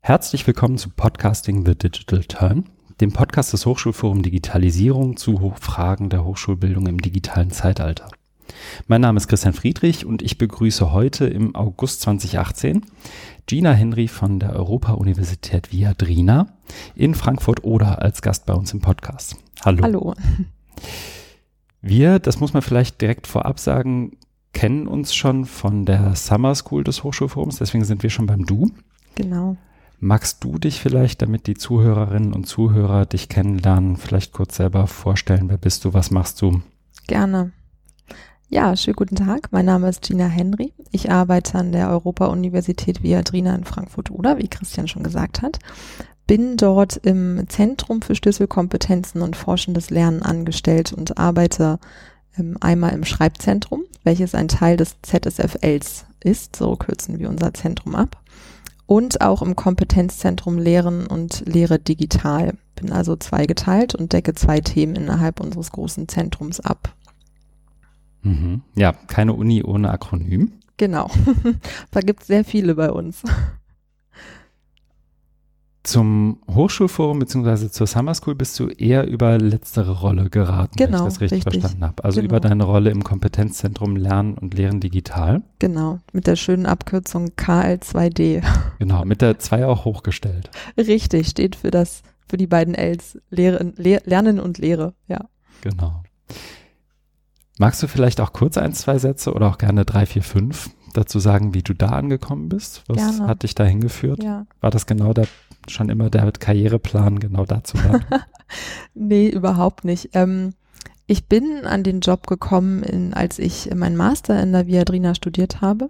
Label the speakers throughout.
Speaker 1: Herzlich willkommen zu Podcasting The Digital Turn, dem Podcast des Hochschulforum Digitalisierung zu Fragen der Hochschulbildung im digitalen Zeitalter. Mein Name ist Christian Friedrich und ich begrüße heute im August 2018 Gina Henry von der Europa-Universität Viadrina in Frankfurt-Oder als Gast bei uns im Podcast. Hallo.
Speaker 2: Hallo.
Speaker 1: Wir, das muss man vielleicht direkt vorab sagen, kennen uns schon von der Summer School des Hochschulforums, deswegen sind wir schon beim Du.
Speaker 2: Genau.
Speaker 1: Magst du dich vielleicht, damit die Zuhörerinnen und Zuhörer dich kennenlernen, vielleicht kurz selber vorstellen? Wer bist du? Was machst du?
Speaker 2: Gerne. Ja, schönen guten Tag. Mein Name ist Gina Henry. Ich arbeite an der Europa-Universität Viadrina in Frankfurt-Oder, wie Christian schon gesagt hat. Bin dort im Zentrum für Schlüsselkompetenzen und forschendes Lernen angestellt und arbeite einmal im Schreibzentrum, welches ein Teil des ZSFLs ist. So kürzen wir unser Zentrum ab und auch im Kompetenzzentrum Lehren und Lehre digital. Bin also zweigeteilt und decke zwei Themen innerhalb unseres großen Zentrums ab.
Speaker 1: Mhm. Ja, keine Uni ohne Akronym.
Speaker 2: Genau. da gibt es sehr viele bei uns
Speaker 1: zum Hochschulforum bzw. zur Summer School bist du eher über letztere Rolle geraten,
Speaker 2: genau, wenn ich
Speaker 1: genau,
Speaker 2: das richtig, richtig.
Speaker 1: verstanden habe. Also genau. über deine Rolle im Kompetenzzentrum Lernen und Lehren digital.
Speaker 2: Genau, mit der schönen Abkürzung KL2D.
Speaker 1: Genau, mit der 2 auch hochgestellt.
Speaker 2: Richtig, steht für das, für die beiden Ls, Lehren, Le Lernen und Lehre, ja.
Speaker 1: Genau. Magst du vielleicht auch kurz ein, zwei Sätze oder auch gerne drei, vier, fünf dazu sagen, wie du da angekommen bist? Was
Speaker 2: gerne.
Speaker 1: hat dich da hingeführt?
Speaker 2: Ja.
Speaker 1: War das genau der schon immer der Karriereplan genau dazu war?
Speaker 2: nee, überhaupt nicht. Ähm, ich bin an den Job gekommen, in, als ich meinen Master in der Viadrina studiert habe.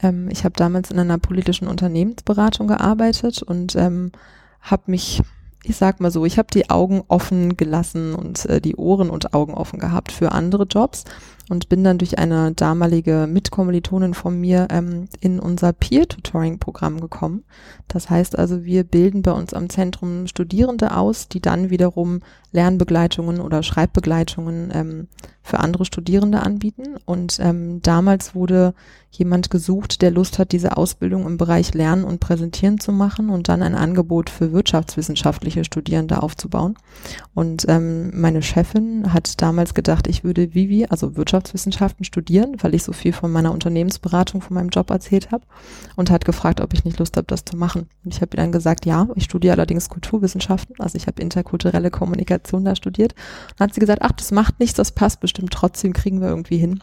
Speaker 2: Ähm, ich habe damals in einer politischen Unternehmensberatung gearbeitet und ähm, habe mich ich sag mal so, ich habe die Augen offen gelassen und äh, die Ohren und Augen offen gehabt für andere Jobs und bin dann durch eine damalige Mitkommilitonin von mir ähm, in unser Peer-Tutoring-Programm gekommen. Das heißt also, wir bilden bei uns am Zentrum Studierende aus, die dann wiederum Lernbegleitungen oder Schreibbegleitungen ähm, für andere Studierende anbieten. Und ähm, damals wurde jemand gesucht, der Lust hat, diese Ausbildung im Bereich Lernen und Präsentieren zu machen und dann ein Angebot für wirtschaftswissenschaftliche Studierende aufzubauen. Und ähm, meine Chefin hat damals gedacht, ich würde Vivi, also Wirtschaftswissenschaften, studieren, weil ich so viel von meiner Unternehmensberatung, von meinem Job erzählt habe und hat gefragt, ob ich nicht Lust habe, das zu machen. Und ich habe ihr dann gesagt, ja, ich studiere allerdings Kulturwissenschaften, also ich habe interkulturelle Kommunikation da studiert. Und dann hat sie gesagt, ach, das macht nichts, das passt bestimmt trotzdem, kriegen wir irgendwie hin.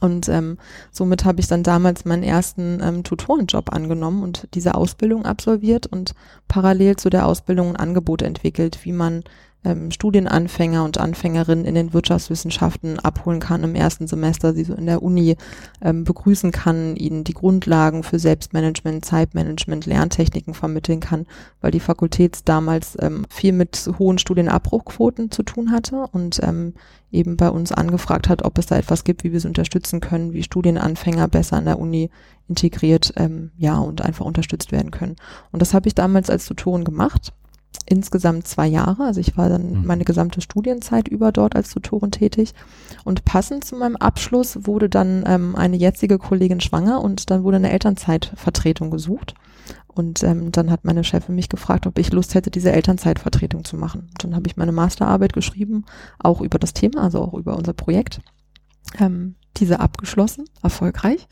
Speaker 2: Und ähm, somit habe ich dann damals meinen ersten ähm, Tutorenjob angenommen und diese Ausbildung absolviert und parallel zu der Ausbildung ein Angebot entwickelt, wie man ähm, Studienanfänger und Anfängerinnen in den Wirtschaftswissenschaften abholen kann im ersten Semester, sie so in der Uni ähm, begrüßen kann, ihnen die Grundlagen für Selbstmanagement, Zeitmanagement, Lerntechniken vermitteln kann, weil die Fakultät damals ähm, viel mit hohen Studienabbruchquoten zu tun hatte und ähm, eben bei uns angefragt hat, ob es da etwas gibt, wie wir sie unterstützen können, wie Studienanfänger besser an der Uni integriert, ähm, ja, und einfach unterstützt werden können. Und das habe ich damals als Tutorin gemacht insgesamt zwei Jahre. Also ich war dann mhm. meine gesamte Studienzeit über dort als Tutorin tätig. Und passend zu meinem Abschluss wurde dann ähm, eine jetzige Kollegin schwanger und dann wurde eine Elternzeitvertretung gesucht. Und ähm, dann hat meine Chefin mich gefragt, ob ich Lust hätte, diese Elternzeitvertretung zu machen. Und dann habe ich meine Masterarbeit geschrieben, auch über das Thema, also auch über unser Projekt. Ähm, diese abgeschlossen, erfolgreich,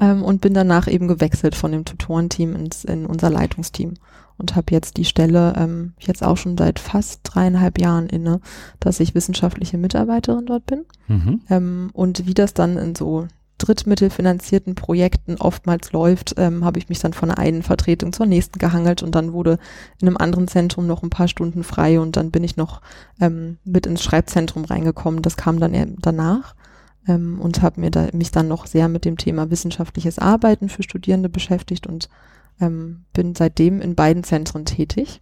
Speaker 2: ähm, und bin danach eben gewechselt von dem Tutorenteam ins, in unser Leitungsteam und habe jetzt die Stelle ähm, jetzt auch schon seit fast dreieinhalb Jahren inne, dass ich wissenschaftliche Mitarbeiterin dort bin. Mhm. Ähm, und wie das dann in so drittmittelfinanzierten Projekten oftmals läuft, ähm, habe ich mich dann von der einen Vertretung zur nächsten gehangelt und dann wurde in einem anderen Zentrum noch ein paar Stunden frei und dann bin ich noch ähm, mit ins Schreibzentrum reingekommen. Das kam dann danach ähm, und habe mir da, mich dann noch sehr mit dem Thema wissenschaftliches Arbeiten für Studierende beschäftigt und ähm, bin seitdem in beiden Zentren tätig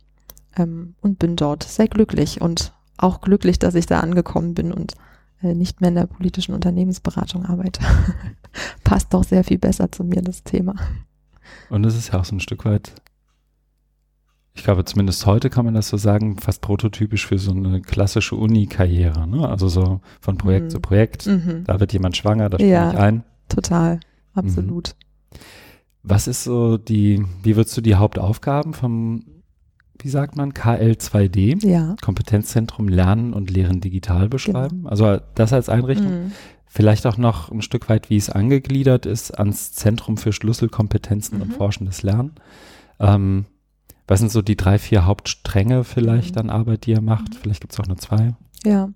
Speaker 2: ähm, und bin dort sehr glücklich und auch glücklich, dass ich da angekommen bin und äh, nicht mehr in der politischen Unternehmensberatung arbeite. Passt doch sehr viel besser zu mir, das Thema.
Speaker 1: Und es ist ja auch so ein Stück weit ich glaube, zumindest heute kann man das so sagen, fast prototypisch für so eine klassische Uni-Karriere. Ne? Also so von Projekt
Speaker 2: Mhm.
Speaker 1: zu Projekt.
Speaker 2: Mhm.
Speaker 1: Da wird jemand schwanger, da springe
Speaker 2: Ja.
Speaker 1: ich ein.
Speaker 2: Total, absolut.
Speaker 1: Was ist so die, wie würdest du die Hauptaufgaben vom, wie sagt man, KL2D,
Speaker 2: Ja.
Speaker 1: Kompetenzzentrum Lernen und Lehren digital beschreiben? Also das als Einrichtung.
Speaker 2: Mhm.
Speaker 1: Vielleicht auch noch ein Stück weit, wie es angegliedert ist ans Zentrum für Schlüsselkompetenzen und
Speaker 2: Mhm.
Speaker 1: forschendes Lernen. Ähm, was sind so die drei, vier Hauptstränge vielleicht
Speaker 2: Mhm.
Speaker 1: an Arbeit, die ihr macht?
Speaker 2: Mhm.
Speaker 1: Vielleicht gibt es auch nur zwei.
Speaker 2: Ja,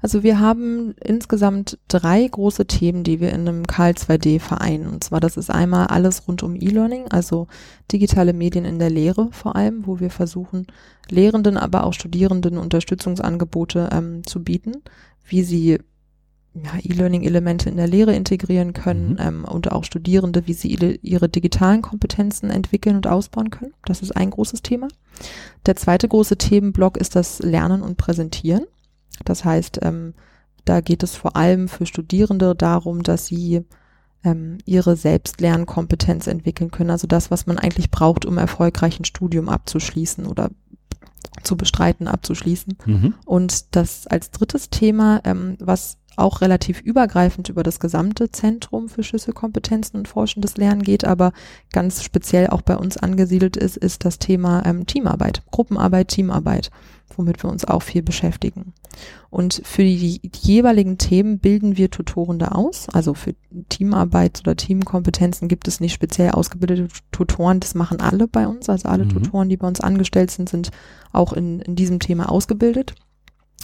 Speaker 2: also wir haben insgesamt drei große Themen, die wir in einem KL2D vereinen. Und zwar, das ist einmal alles rund um E-Learning, also digitale Medien in der Lehre vor allem, wo wir versuchen, Lehrenden, aber auch Studierenden Unterstützungsangebote ähm, zu bieten, wie sie ja, E-Learning-Elemente in der Lehre integrieren können
Speaker 1: Mhm.
Speaker 2: ähm, und auch Studierende, wie sie ihre, ihre digitalen Kompetenzen entwickeln und ausbauen können. Das ist ein großes Thema. Der zweite große Themenblock ist das Lernen und Präsentieren. Das heißt, ähm, da geht es vor allem für Studierende darum, dass sie ähm, ihre Selbstlernkompetenz entwickeln können. Also das, was man eigentlich braucht, um erfolgreich ein Studium abzuschließen oder zu bestreiten, abzuschließen.
Speaker 1: Mhm.
Speaker 2: Und das als drittes Thema, ähm, was auch relativ übergreifend über das gesamte Zentrum für Schlüsselkompetenzen und forschendes Lernen geht, aber ganz speziell auch bei uns angesiedelt ist, ist das Thema ähm, Teamarbeit, Gruppenarbeit, Teamarbeit, womit wir uns auch viel beschäftigen. Und für die, die jeweiligen Themen bilden wir Tutorende aus. Also für Teamarbeit oder Teamkompetenzen gibt es nicht speziell ausgebildete Tutoren. Das machen alle bei uns. Also alle
Speaker 1: Mhm.
Speaker 2: Tutoren, die bei uns angestellt sind, sind auch in, in diesem Thema ausgebildet.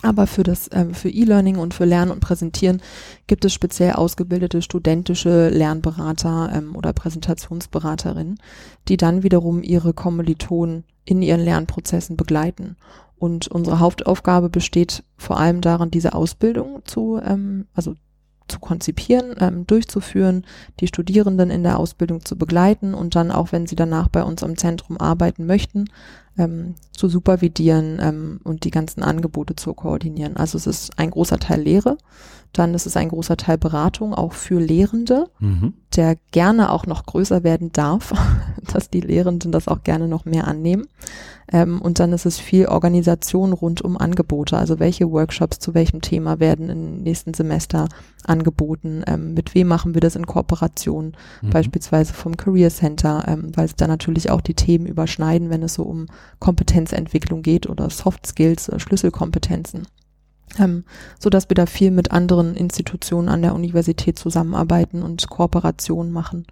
Speaker 2: Aber für das, ähm, für E-Learning und für Lernen und Präsentieren gibt es speziell ausgebildete studentische Lernberater ähm, oder Präsentationsberaterinnen, die dann wiederum ihre Kommilitonen in ihren Lernprozessen begleiten. Und unsere Hauptaufgabe besteht vor allem darin, diese Ausbildung zu, ähm, also zu konzipieren, ähm, durchzuführen, die Studierenden in der Ausbildung zu begleiten und dann auch, wenn sie danach bei uns im Zentrum arbeiten möchten, ähm, zu supervidieren ähm, und die ganzen Angebote zu koordinieren. Also es ist ein großer Teil Lehre, dann ist es ein großer Teil Beratung, auch für Lehrende,
Speaker 1: Mhm.
Speaker 2: der gerne auch noch größer werden darf, dass die Lehrenden das auch gerne noch mehr annehmen. Ähm, und dann ist es viel Organisation rund um Angebote, also welche Workshops zu welchem Thema werden im nächsten Semester angeboten, ähm, mit wem machen wir das in Kooperation,
Speaker 1: Mhm.
Speaker 2: beispielsweise vom Career Center, ähm, weil es da natürlich auch die Themen überschneiden, wenn es so um Kompetenzentwicklung geht oder Soft Skills, äh, Schlüsselkompetenzen. Ähm, so dass wir da viel mit anderen Institutionen an der Universität zusammenarbeiten und Kooperationen machen.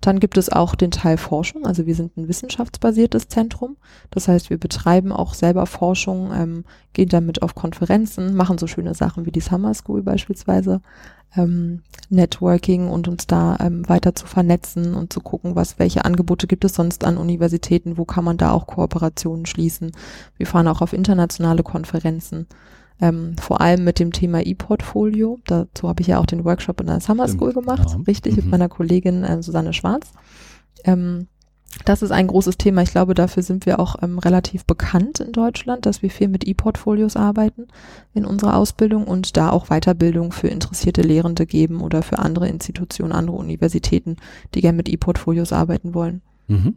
Speaker 2: Dann gibt es auch den Teil Forschung. Also wir sind ein wissenschaftsbasiertes Zentrum. Das heißt, wir betreiben auch selber Forschung, ähm, gehen damit auf Konferenzen, machen so schöne Sachen wie die Summer School beispielsweise, ähm, Networking und uns da ähm, weiter zu vernetzen und zu gucken, was, welche Angebote gibt es sonst an Universitäten, wo kann man da auch Kooperationen schließen. Wir fahren auch auf internationale Konferenzen. Ähm, vor allem mit dem Thema E-Portfolio. Dazu habe ich ja auch den Workshop in der Summer School gemacht,
Speaker 1: genau.
Speaker 2: richtig, mit
Speaker 1: Mhm.
Speaker 2: meiner Kollegin äh, Susanne Schwarz. Ähm, das ist ein großes Thema. Ich glaube, dafür sind wir auch ähm, relativ bekannt in Deutschland, dass wir viel mit E-Portfolios arbeiten in unserer Ausbildung und da auch Weiterbildung für interessierte Lehrende geben oder für andere Institutionen, andere Universitäten, die gerne mit E-Portfolios arbeiten wollen.
Speaker 1: Mhm.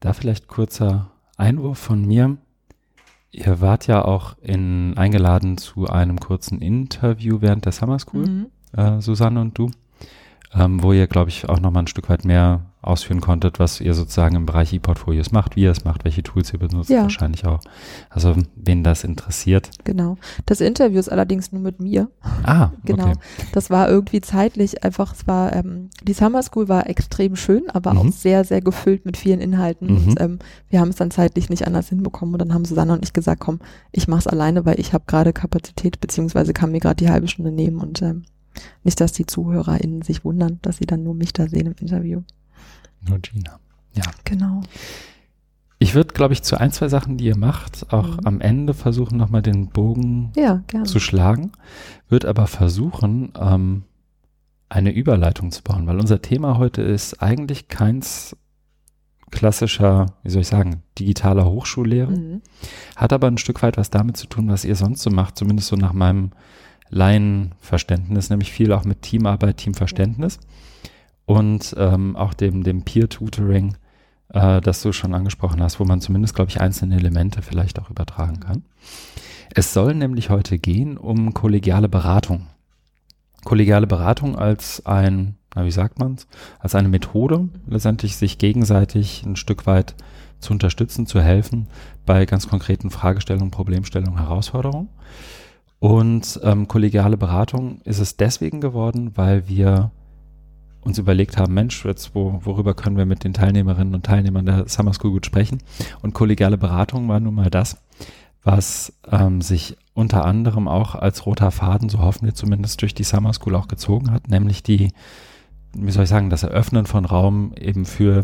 Speaker 1: Da vielleicht kurzer Einwurf von mir. Ihr wart ja auch in, eingeladen zu einem kurzen Interview während der Summer School,
Speaker 2: Mhm.
Speaker 1: äh, Susanne und du, ähm, wo ihr, glaube ich, auch nochmal ein Stück weit mehr ausführen konntet, was ihr sozusagen im Bereich E-Portfolios macht, wie ihr es macht, welche Tools ihr benutzt,
Speaker 2: Ja.
Speaker 1: wahrscheinlich auch. Also, wen das interessiert.
Speaker 2: Genau. Das Interview ist allerdings nur mit mir.
Speaker 1: Ah,
Speaker 2: Genau.
Speaker 1: okay.
Speaker 2: Das war irgendwie zeitlich einfach, es war, ähm, die Summer School war extrem schön, aber
Speaker 1: Mhm.
Speaker 2: auch sehr, sehr gefüllt mit vielen Inhalten.
Speaker 1: Mhm.
Speaker 2: Und ähm, wir haben es dann zeitlich nicht anders hinbekommen. Und dann haben Susanne und ich gesagt, komm, ich mach's alleine, weil ich habe gerade Kapazität, beziehungsweise kann mir gerade die halbe Stunde nehmen und ähm, nicht, dass die ZuhörerInnen sich wundern, dass sie dann nur mich da sehen im Interview.
Speaker 1: Nur Gina. Ja.
Speaker 2: Genau.
Speaker 1: Ich würde, glaube ich, zu ein, zwei Sachen, die ihr macht, auch
Speaker 2: Mhm.
Speaker 1: am Ende versuchen, nochmal den Bogen
Speaker 2: Ja,
Speaker 1: zu schlagen, wird aber versuchen, ähm, eine Überleitung zu bauen, weil unser Thema heute ist eigentlich keins klassischer, wie soll ich sagen, digitaler Hochschullehre,
Speaker 2: Mhm.
Speaker 1: hat aber ein Stück weit was damit zu tun, was ihr sonst so macht, zumindest so nach meinem Laienverständnis, nämlich viel auch mit Teamarbeit, Teamverständnis und ähm, auch dem, dem Peer-Tutoring, äh, das du schon angesprochen hast, wo man zumindest, glaube ich, einzelne Elemente vielleicht auch übertragen kann. Es soll nämlich heute gehen um kollegiale Beratung. Kollegiale Beratung als ein, na, wie sagt man's, als eine Methode, letztendlich sich gegenseitig ein Stück weit zu unterstützen, zu helfen bei ganz konkreten Fragestellungen, Problemstellungen, Herausforderungen. Und ähm, kollegiale Beratung ist es deswegen geworden, weil wir uns überlegt haben, Mensch, jetzt wo, worüber können wir mit den Teilnehmerinnen und Teilnehmern der Summer School gut sprechen? Und kollegiale Beratung war nun mal das, was ähm, sich unter anderem auch als roter Faden, so hoffen wir zumindest, durch die Summer School auch gezogen hat, nämlich die, wie soll ich sagen, das Eröffnen von Raum eben für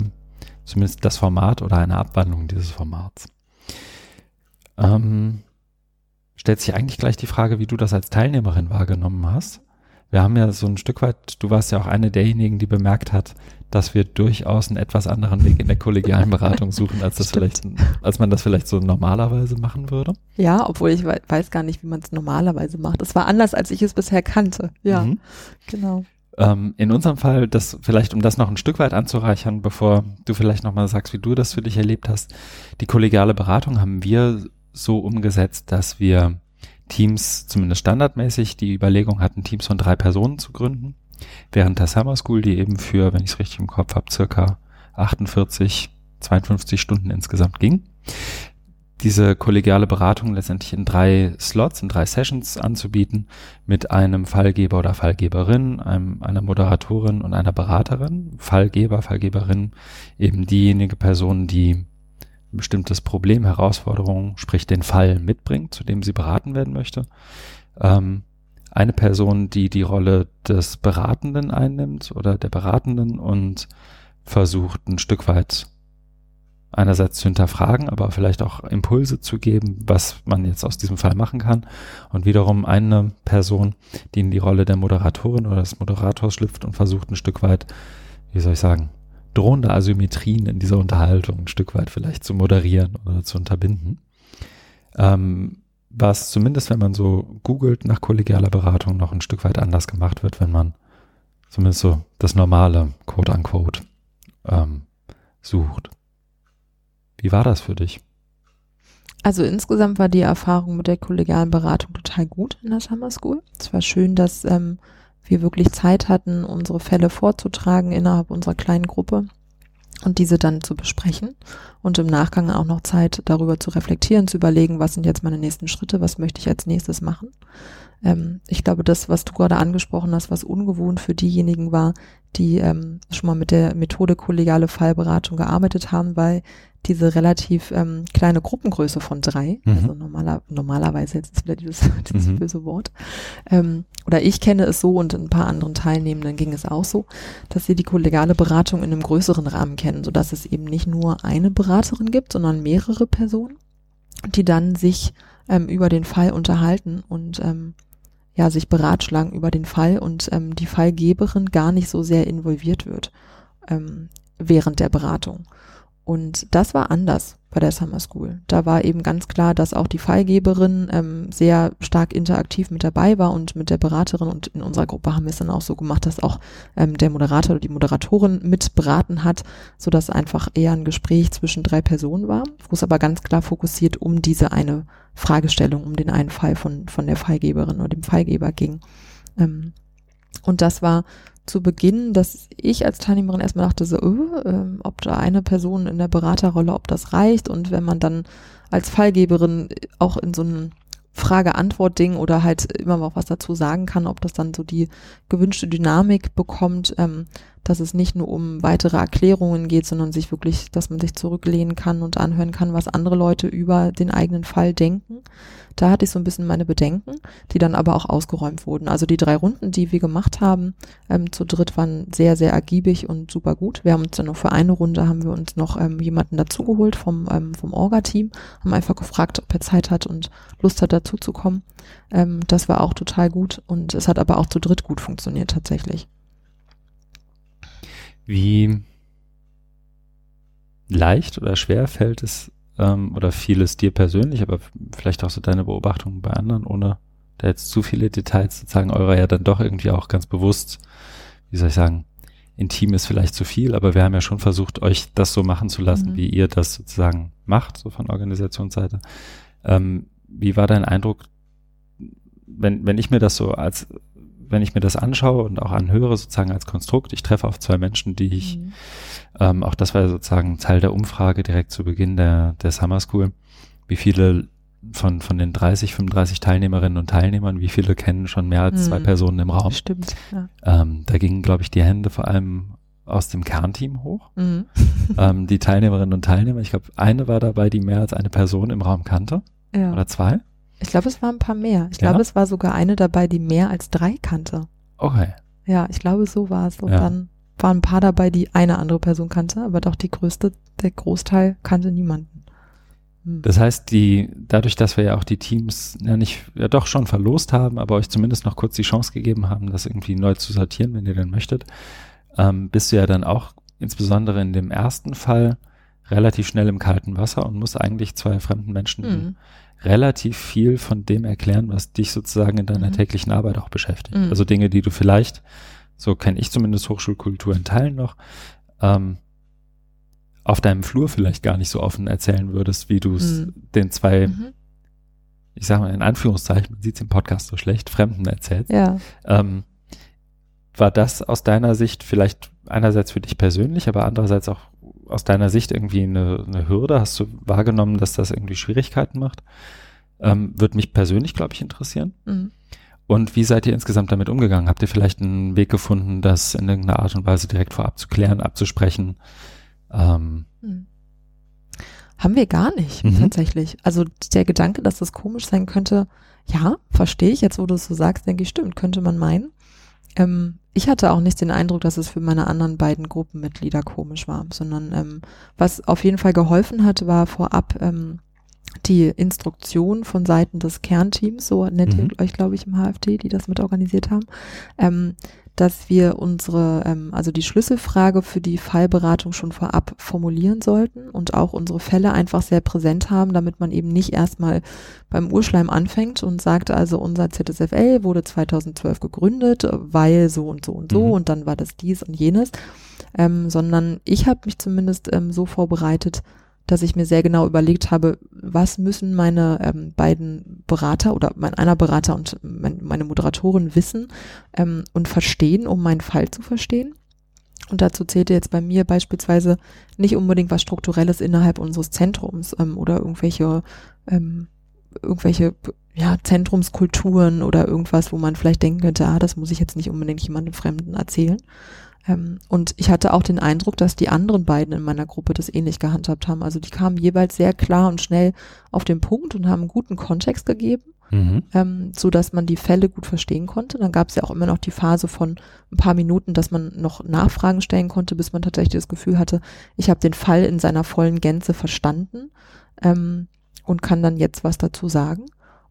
Speaker 1: zumindest das Format oder eine Abwandlung dieses Formats. Ähm, stellt sich eigentlich gleich die Frage, wie du das als Teilnehmerin wahrgenommen hast wir haben ja so ein Stück weit, du warst ja auch eine derjenigen, die bemerkt hat, dass wir durchaus einen etwas anderen Weg in der kollegialen Beratung suchen, als das vielleicht, als man das vielleicht so normalerweise machen würde.
Speaker 2: Ja, obwohl ich weiß gar nicht, wie man es normalerweise macht. Es war anders, als ich es bisher kannte. Ja, mhm. genau.
Speaker 1: Ähm, in unserem Fall, das vielleicht, um das noch ein Stück weit anzureichern, bevor du vielleicht nochmal sagst, wie du das für dich erlebt hast, die kollegiale Beratung haben wir so umgesetzt, dass wir Teams, zumindest standardmäßig, die Überlegung hatten, Teams von drei Personen zu gründen, während der Summer School, die eben für, wenn ich es richtig im Kopf habe, circa 48, 52 Stunden insgesamt ging, diese kollegiale Beratung letztendlich in drei Slots, in drei Sessions anzubieten, mit einem Fallgeber oder Fallgeberin, einem, einer Moderatorin und einer Beraterin. Fallgeber, Fallgeberin, eben diejenige Person, die bestimmtes Problem, Herausforderung, sprich den Fall mitbringt, zu dem sie beraten werden möchte. Ähm, eine Person, die die Rolle des Beratenden einnimmt oder der Beratenden und versucht ein Stück weit einerseits zu hinterfragen, aber vielleicht auch Impulse zu geben, was man jetzt aus diesem Fall machen kann. Und wiederum eine Person, die in die Rolle der Moderatorin oder des Moderators schlüpft und versucht ein Stück weit, wie soll ich sagen, drohende Asymmetrien in dieser Unterhaltung ein Stück weit vielleicht zu moderieren oder zu unterbinden. Ähm, was zumindest, wenn man so googelt nach kollegialer Beratung, noch ein Stück weit anders gemacht wird, wenn man zumindest so das normale, quote unquote, ähm, sucht. Wie war das für dich?
Speaker 2: Also insgesamt war die Erfahrung mit der kollegialen Beratung total gut in der Summer School. Es war schön, dass ähm, wir wirklich Zeit hatten, unsere Fälle vorzutragen innerhalb unserer kleinen Gruppe und diese dann zu besprechen und im Nachgang auch noch Zeit darüber zu reflektieren, zu überlegen, was sind jetzt meine nächsten Schritte, was möchte ich als nächstes machen. Ähm, ich glaube, das, was du gerade angesprochen hast, was ungewohnt für diejenigen war, die ähm, schon mal mit der Methode kollegiale Fallberatung gearbeitet haben, weil diese relativ ähm, kleine Gruppengröße von drei, mhm. also normaler, normalerweise, jetzt ist wieder dieses, dieses mhm. böse Wort, ähm, oder ich kenne es so und ein paar anderen Teilnehmenden ging es auch so, dass sie die kollegiale Beratung in einem größeren Rahmen kennen, sodass es eben nicht nur eine Beraterin gibt, sondern mehrere Personen, die dann sich ähm, über den Fall unterhalten und ähm, ja, sich beratschlagen über den Fall und ähm, die Fallgeberin gar nicht so sehr involviert wird ähm, während der Beratung. Und das war anders bei der Summer School. Da war eben ganz klar, dass auch die Fallgeberin ähm, sehr stark interaktiv mit dabei war und mit der Beraterin. Und in unserer Gruppe haben wir es dann auch so gemacht, dass auch ähm, der Moderator oder die Moderatorin mit beraten hat, so dass einfach eher ein Gespräch zwischen drei Personen war, wo es aber ganz klar fokussiert um diese eine Fragestellung, um den einen Fall von, von der Fallgeberin oder dem Fallgeber ging. Ähm, und das war zu Beginn, dass ich als Teilnehmerin erstmal dachte, so, äh, ob da eine Person in der Beraterrolle, ob das reicht. Und wenn man dann als Fallgeberin auch in so einem Frage-Antwort-Ding oder halt immer noch was dazu sagen kann, ob das dann so die gewünschte Dynamik bekommt, ähm, dass es nicht nur um weitere Erklärungen geht, sondern sich wirklich, dass man sich zurücklehnen kann und anhören kann, was andere Leute über den eigenen Fall denken. Da hatte ich so ein bisschen meine Bedenken, die dann aber auch ausgeräumt wurden. Also die drei Runden, die wir gemacht haben, ähm, zu dritt waren sehr, sehr ergiebig und super gut. Wir haben uns dann noch für eine Runde haben wir uns noch ähm, jemanden dazugeholt vom, ähm, vom Orga-Team, haben einfach gefragt, ob er Zeit hat und Lust hat, dazuzukommen. Ähm, das war auch total gut und es hat aber auch zu dritt gut funktioniert tatsächlich.
Speaker 1: Wie leicht oder schwer fällt es ähm, oder fiel es dir persönlich, aber vielleicht auch so deine Beobachtungen bei anderen, ohne da jetzt zu viele Details zu sagen, eurer ja dann doch irgendwie auch ganz bewusst, wie soll ich sagen, intim ist vielleicht zu viel, aber wir haben ja schon versucht, euch das so machen zu lassen,
Speaker 2: Mhm.
Speaker 1: wie ihr das sozusagen macht, so von Organisationsseite. Ähm, wie war dein Eindruck, wenn, wenn ich mir das so als, wenn ich mir das anschaue und auch anhöre, sozusagen als Konstrukt, ich treffe auf zwei Menschen, die ich,
Speaker 2: Mhm.
Speaker 1: ähm, auch das war sozusagen Teil der Umfrage direkt zu Beginn der, der Summer School, wie viele von, von den 30, 35 Teilnehmerinnen und Teilnehmern, wie viele kennen schon mehr als zwei
Speaker 2: Mhm.
Speaker 1: Personen im Raum?
Speaker 2: Stimmt. Ja.
Speaker 1: Ähm, da gingen, glaube ich, die Hände vor allem aus dem Kernteam hoch.
Speaker 2: Mhm.
Speaker 1: ähm, die Teilnehmerinnen und Teilnehmer, ich glaube, eine war dabei, die mehr als eine Person im Raum kannte.
Speaker 2: ja.
Speaker 1: Oder zwei?
Speaker 2: Ich glaube, es waren ein paar mehr. Ich
Speaker 1: Ja?
Speaker 2: glaube, es war sogar eine dabei, die mehr als drei kannte.
Speaker 1: Okay.
Speaker 2: Ja, ich glaube, so war es. Und
Speaker 1: Ja.
Speaker 2: dann waren ein paar dabei, die eine andere Person kannte, aber doch die größte, der Großteil kannte niemanden. Hm.
Speaker 1: Das heißt, die, dadurch, dass wir ja auch die Teams ja nicht, ja doch schon verlost haben, aber euch zumindest noch kurz die Chance gegeben haben, das irgendwie neu zu sortieren, wenn ihr denn möchtet, ähm, bist du ja dann auch insbesondere in dem ersten Fall relativ schnell im kalten Wasser und musst eigentlich zwei fremden Menschen
Speaker 2: Mhm.
Speaker 1: Relativ viel von dem erklären, was dich sozusagen in deiner
Speaker 2: Mhm.
Speaker 1: täglichen Arbeit auch beschäftigt.
Speaker 2: Mhm.
Speaker 1: Also Dinge, die du vielleicht, so kenne ich zumindest Hochschulkultur in Teilen noch, ähm, auf deinem Flur vielleicht gar nicht so offen erzählen würdest, wie du es
Speaker 2: Mhm.
Speaker 1: den zwei,
Speaker 2: Mhm.
Speaker 1: ich sage mal in Anführungszeichen, man sieht es im Podcast so schlecht, Fremden erzählst.
Speaker 2: Ja.
Speaker 1: Ähm, war das aus deiner Sicht vielleicht einerseits für dich persönlich, aber andererseits auch aus deiner Sicht irgendwie eine, eine Hürde? Hast du wahrgenommen, dass das irgendwie Schwierigkeiten macht? Ähm, Würde mich persönlich, glaube ich, interessieren.
Speaker 2: Mhm.
Speaker 1: Und wie seid ihr insgesamt damit umgegangen? Habt ihr vielleicht einen Weg gefunden, das in irgendeiner Art und Weise direkt vorab zu klären, abzusprechen? Ähm,
Speaker 2: Mhm. Haben wir gar nicht,
Speaker 1: Mhm.
Speaker 2: tatsächlich. Also der Gedanke, dass das komisch sein könnte, ja, verstehe ich. Jetzt, wo du es so sagst, denke ich, stimmt, könnte man meinen. Ähm, ich hatte auch nicht den Eindruck, dass es für meine anderen beiden Gruppenmitglieder komisch war, sondern ähm, was auf jeden Fall geholfen hat, war vorab ähm, die Instruktion von Seiten des Kernteams, so nennt
Speaker 1: Mhm.
Speaker 2: ihr euch, glaube ich, im HFD, die das mit organisiert haben, ähm, dass wir unsere, ähm, also die Schlüsselfrage für die Fallberatung schon vorab formulieren sollten und auch unsere Fälle einfach sehr präsent haben, damit man eben nicht erstmal beim Urschleim anfängt und sagt, also unser ZSFL wurde 2012 gegründet, weil so und so und so
Speaker 1: Mhm.
Speaker 2: und dann war das dies und jenes, ähm, sondern ich habe mich zumindest ähm, so vorbereitet, dass ich mir sehr genau überlegt habe, was müssen meine ähm, beiden Berater oder mein einer Berater und mein, meine Moderatorin wissen ähm, und verstehen, um meinen Fall zu verstehen. Und dazu zählte jetzt bei mir beispielsweise nicht unbedingt was Strukturelles innerhalb unseres Zentrums ähm, oder irgendwelche, ähm, irgendwelche ja, Zentrumskulturen oder irgendwas, wo man vielleicht denken könnte, ah, das muss ich jetzt nicht unbedingt jemandem Fremden erzählen. Ähm, und ich hatte auch den Eindruck, dass die anderen beiden in meiner Gruppe das ähnlich gehandhabt haben. Also die kamen jeweils sehr klar und schnell auf den Punkt und haben einen guten Kontext gegeben
Speaker 1: mhm.
Speaker 2: ähm, so dass man die Fälle gut verstehen konnte. Dann gab es ja auch immer noch die Phase von ein paar Minuten, dass man noch Nachfragen stellen konnte, bis man tatsächlich das Gefühl hatte, ich habe den Fall in seiner vollen Gänze verstanden ähm, und kann dann jetzt was dazu sagen.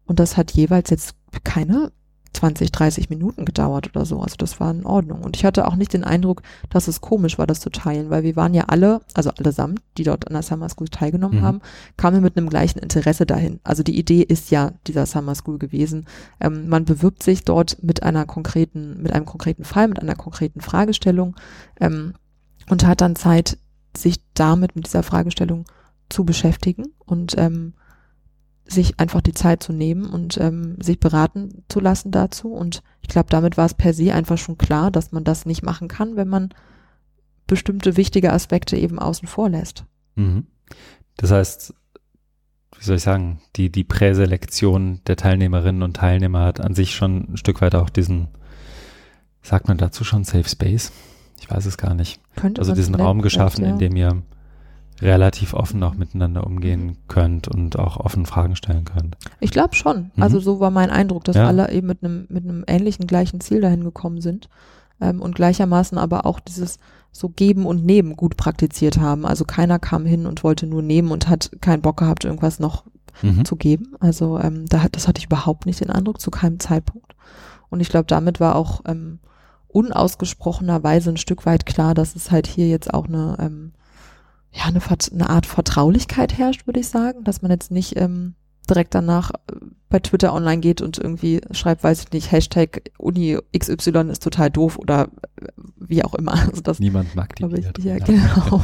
Speaker 2: Und das hat jeweils jetzt keine 20, 30 Minuten gedauert oder so. Also das war in Ordnung. Und ich hatte auch nicht den Eindruck, dass es komisch war, das zu teilen, weil wir waren ja alle, also allesamt, die dort an der Summer School teilgenommen
Speaker 1: Mhm.
Speaker 2: haben, kamen mit einem gleichen Interesse dahin. Also die Idee ist ja dieser Summer School gewesen. Ähm, man bewirbt sich dort mit einer konkreten, mit einem konkreten Fall, mit einer konkreten Fragestellung ähm, und hat dann Zeit, sich damit mit dieser Fragestellung zu beschäftigen und ähm, sich einfach die Zeit zu nehmen und ähm, sich beraten zu lassen dazu. Und ich glaube, damit war es per se einfach schon klar, dass man das nicht machen kann, wenn man bestimmte wichtige Aspekte eben außen vor lässt.
Speaker 1: Mhm. Das heißt, wie soll ich sagen, die, die Präselektion der Teilnehmerinnen und Teilnehmer hat an sich schon ein Stück weit auch diesen, sagt man dazu schon Safe Space? Ich weiß es gar nicht.
Speaker 2: Könnte
Speaker 1: Also diesen Raum geschaffen,
Speaker 2: ja.
Speaker 1: in dem ihr relativ offen auch miteinander umgehen
Speaker 2: Mhm.
Speaker 1: könnt und auch offen Fragen stellen könnt.
Speaker 2: Ich glaube schon.
Speaker 1: Mhm.
Speaker 2: Also so war mein Eindruck, dass
Speaker 1: Ja.
Speaker 2: alle eben mit einem mit einem ähnlichen gleichen Ziel dahin gekommen sind ähm, und gleichermaßen aber auch dieses so geben und nehmen gut praktiziert haben. Also keiner kam hin und wollte nur nehmen und hat keinen Bock gehabt, irgendwas noch
Speaker 1: Mhm.
Speaker 2: zu geben. Also ähm, da hat, das hatte ich überhaupt nicht den Eindruck zu keinem Zeitpunkt. Und ich glaube, damit war auch ähm, unausgesprochenerweise ein Stück weit klar, dass es halt hier jetzt auch eine ähm, ja eine, eine Art Vertraulichkeit herrscht, würde ich sagen, dass man jetzt nicht ähm, direkt danach äh, bei Twitter online geht und irgendwie schreibt, weiß ich nicht, Hashtag Uni XY ist total doof oder äh, wie auch immer. Also das,
Speaker 1: Niemand mag die
Speaker 2: glaube ich, ja, genau.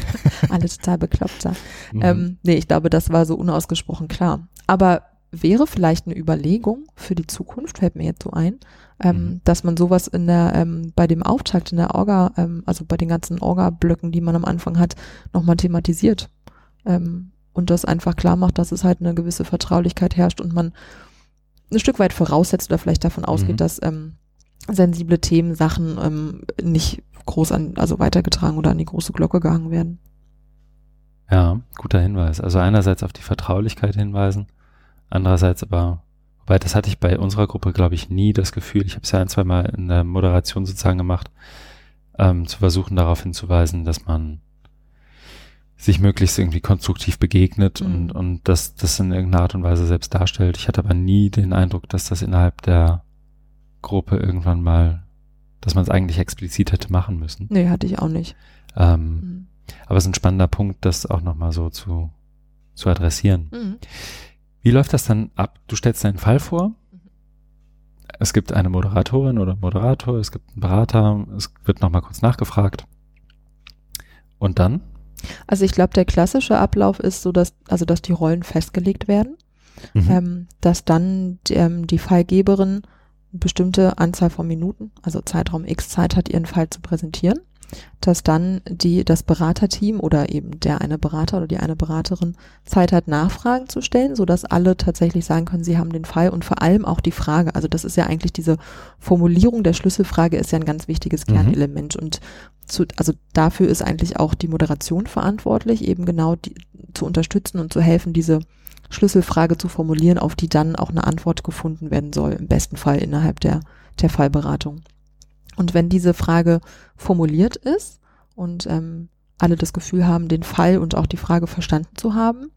Speaker 2: Alle total bekloppt da.
Speaker 1: Mhm.
Speaker 2: Ähm, nee, ich glaube, das war so unausgesprochen klar. Aber wäre vielleicht eine Überlegung für die Zukunft, fällt mir jetzt so ein, ähm,
Speaker 1: Mhm.
Speaker 2: dass man sowas in der, ähm, bei dem Auftakt in der Orga, ähm, also bei den ganzen Orga-Blöcken, die man am Anfang hat, nochmal thematisiert. Ähm, und das einfach klar macht, dass es halt eine gewisse Vertraulichkeit herrscht und man ein Stück weit voraussetzt oder vielleicht davon ausgeht,
Speaker 1: Mhm.
Speaker 2: dass ähm, sensible Themen, Sachen ähm, nicht groß an, also weitergetragen oder an die große Glocke gehangen werden.
Speaker 1: Ja, guter Hinweis. Also einerseits auf die Vertraulichkeit hinweisen, andererseits aber, wobei das hatte ich bei unserer Gruppe, glaube ich, nie das Gefühl, ich habe es ja ein, zwei Mal in der Moderation sozusagen gemacht, ähm, zu versuchen darauf hinzuweisen, dass man sich möglichst irgendwie konstruktiv begegnet
Speaker 2: Mhm.
Speaker 1: und, und dass das in irgendeiner Art und Weise selbst darstellt. Ich hatte aber nie den Eindruck, dass das innerhalb der Gruppe irgendwann mal, dass man es eigentlich explizit hätte machen müssen.
Speaker 2: Nee, hatte ich auch nicht.
Speaker 1: Ähm,
Speaker 2: Mhm.
Speaker 1: aber es ist ein spannender Punkt, das auch nochmal so zu, zu adressieren.
Speaker 2: Mhm.
Speaker 1: Wie läuft das dann ab? Du stellst deinen Fall vor. Es gibt eine Moderatorin oder Moderator, es gibt einen Berater, es wird nochmal kurz nachgefragt. Und dann?
Speaker 2: Also ich glaube, der klassische Ablauf ist so, dass, also dass die Rollen festgelegt werden,
Speaker 1: Mhm.
Speaker 2: ähm, dass dann ähm, die Fallgeberin eine bestimmte Anzahl von Minuten, also Zeitraum X Zeit hat, ihren Fall zu präsentieren, dass dann die, das Beraterteam oder eben der eine Berater oder die eine Beraterin Zeit hat, Nachfragen zu stellen, so dass alle tatsächlich sagen können, sie haben den Fall und vor allem auch die Frage. Also das ist ja eigentlich diese Formulierung der Schlüsselfrage ist ja ein ganz wichtiges
Speaker 1: Mhm.
Speaker 2: Kernelement und zu, also dafür ist eigentlich auch die Moderation verantwortlich, eben genau die, zu unterstützen und zu helfen, diese Schlüsselfrage zu formulieren, auf die dann auch eine Antwort gefunden werden soll, im besten Fall innerhalb der, der Fallberatung. Und wenn diese Frage formuliert ist und ähm, alle das Gefühl haben, den Fall und auch die Frage verstanden zu haben,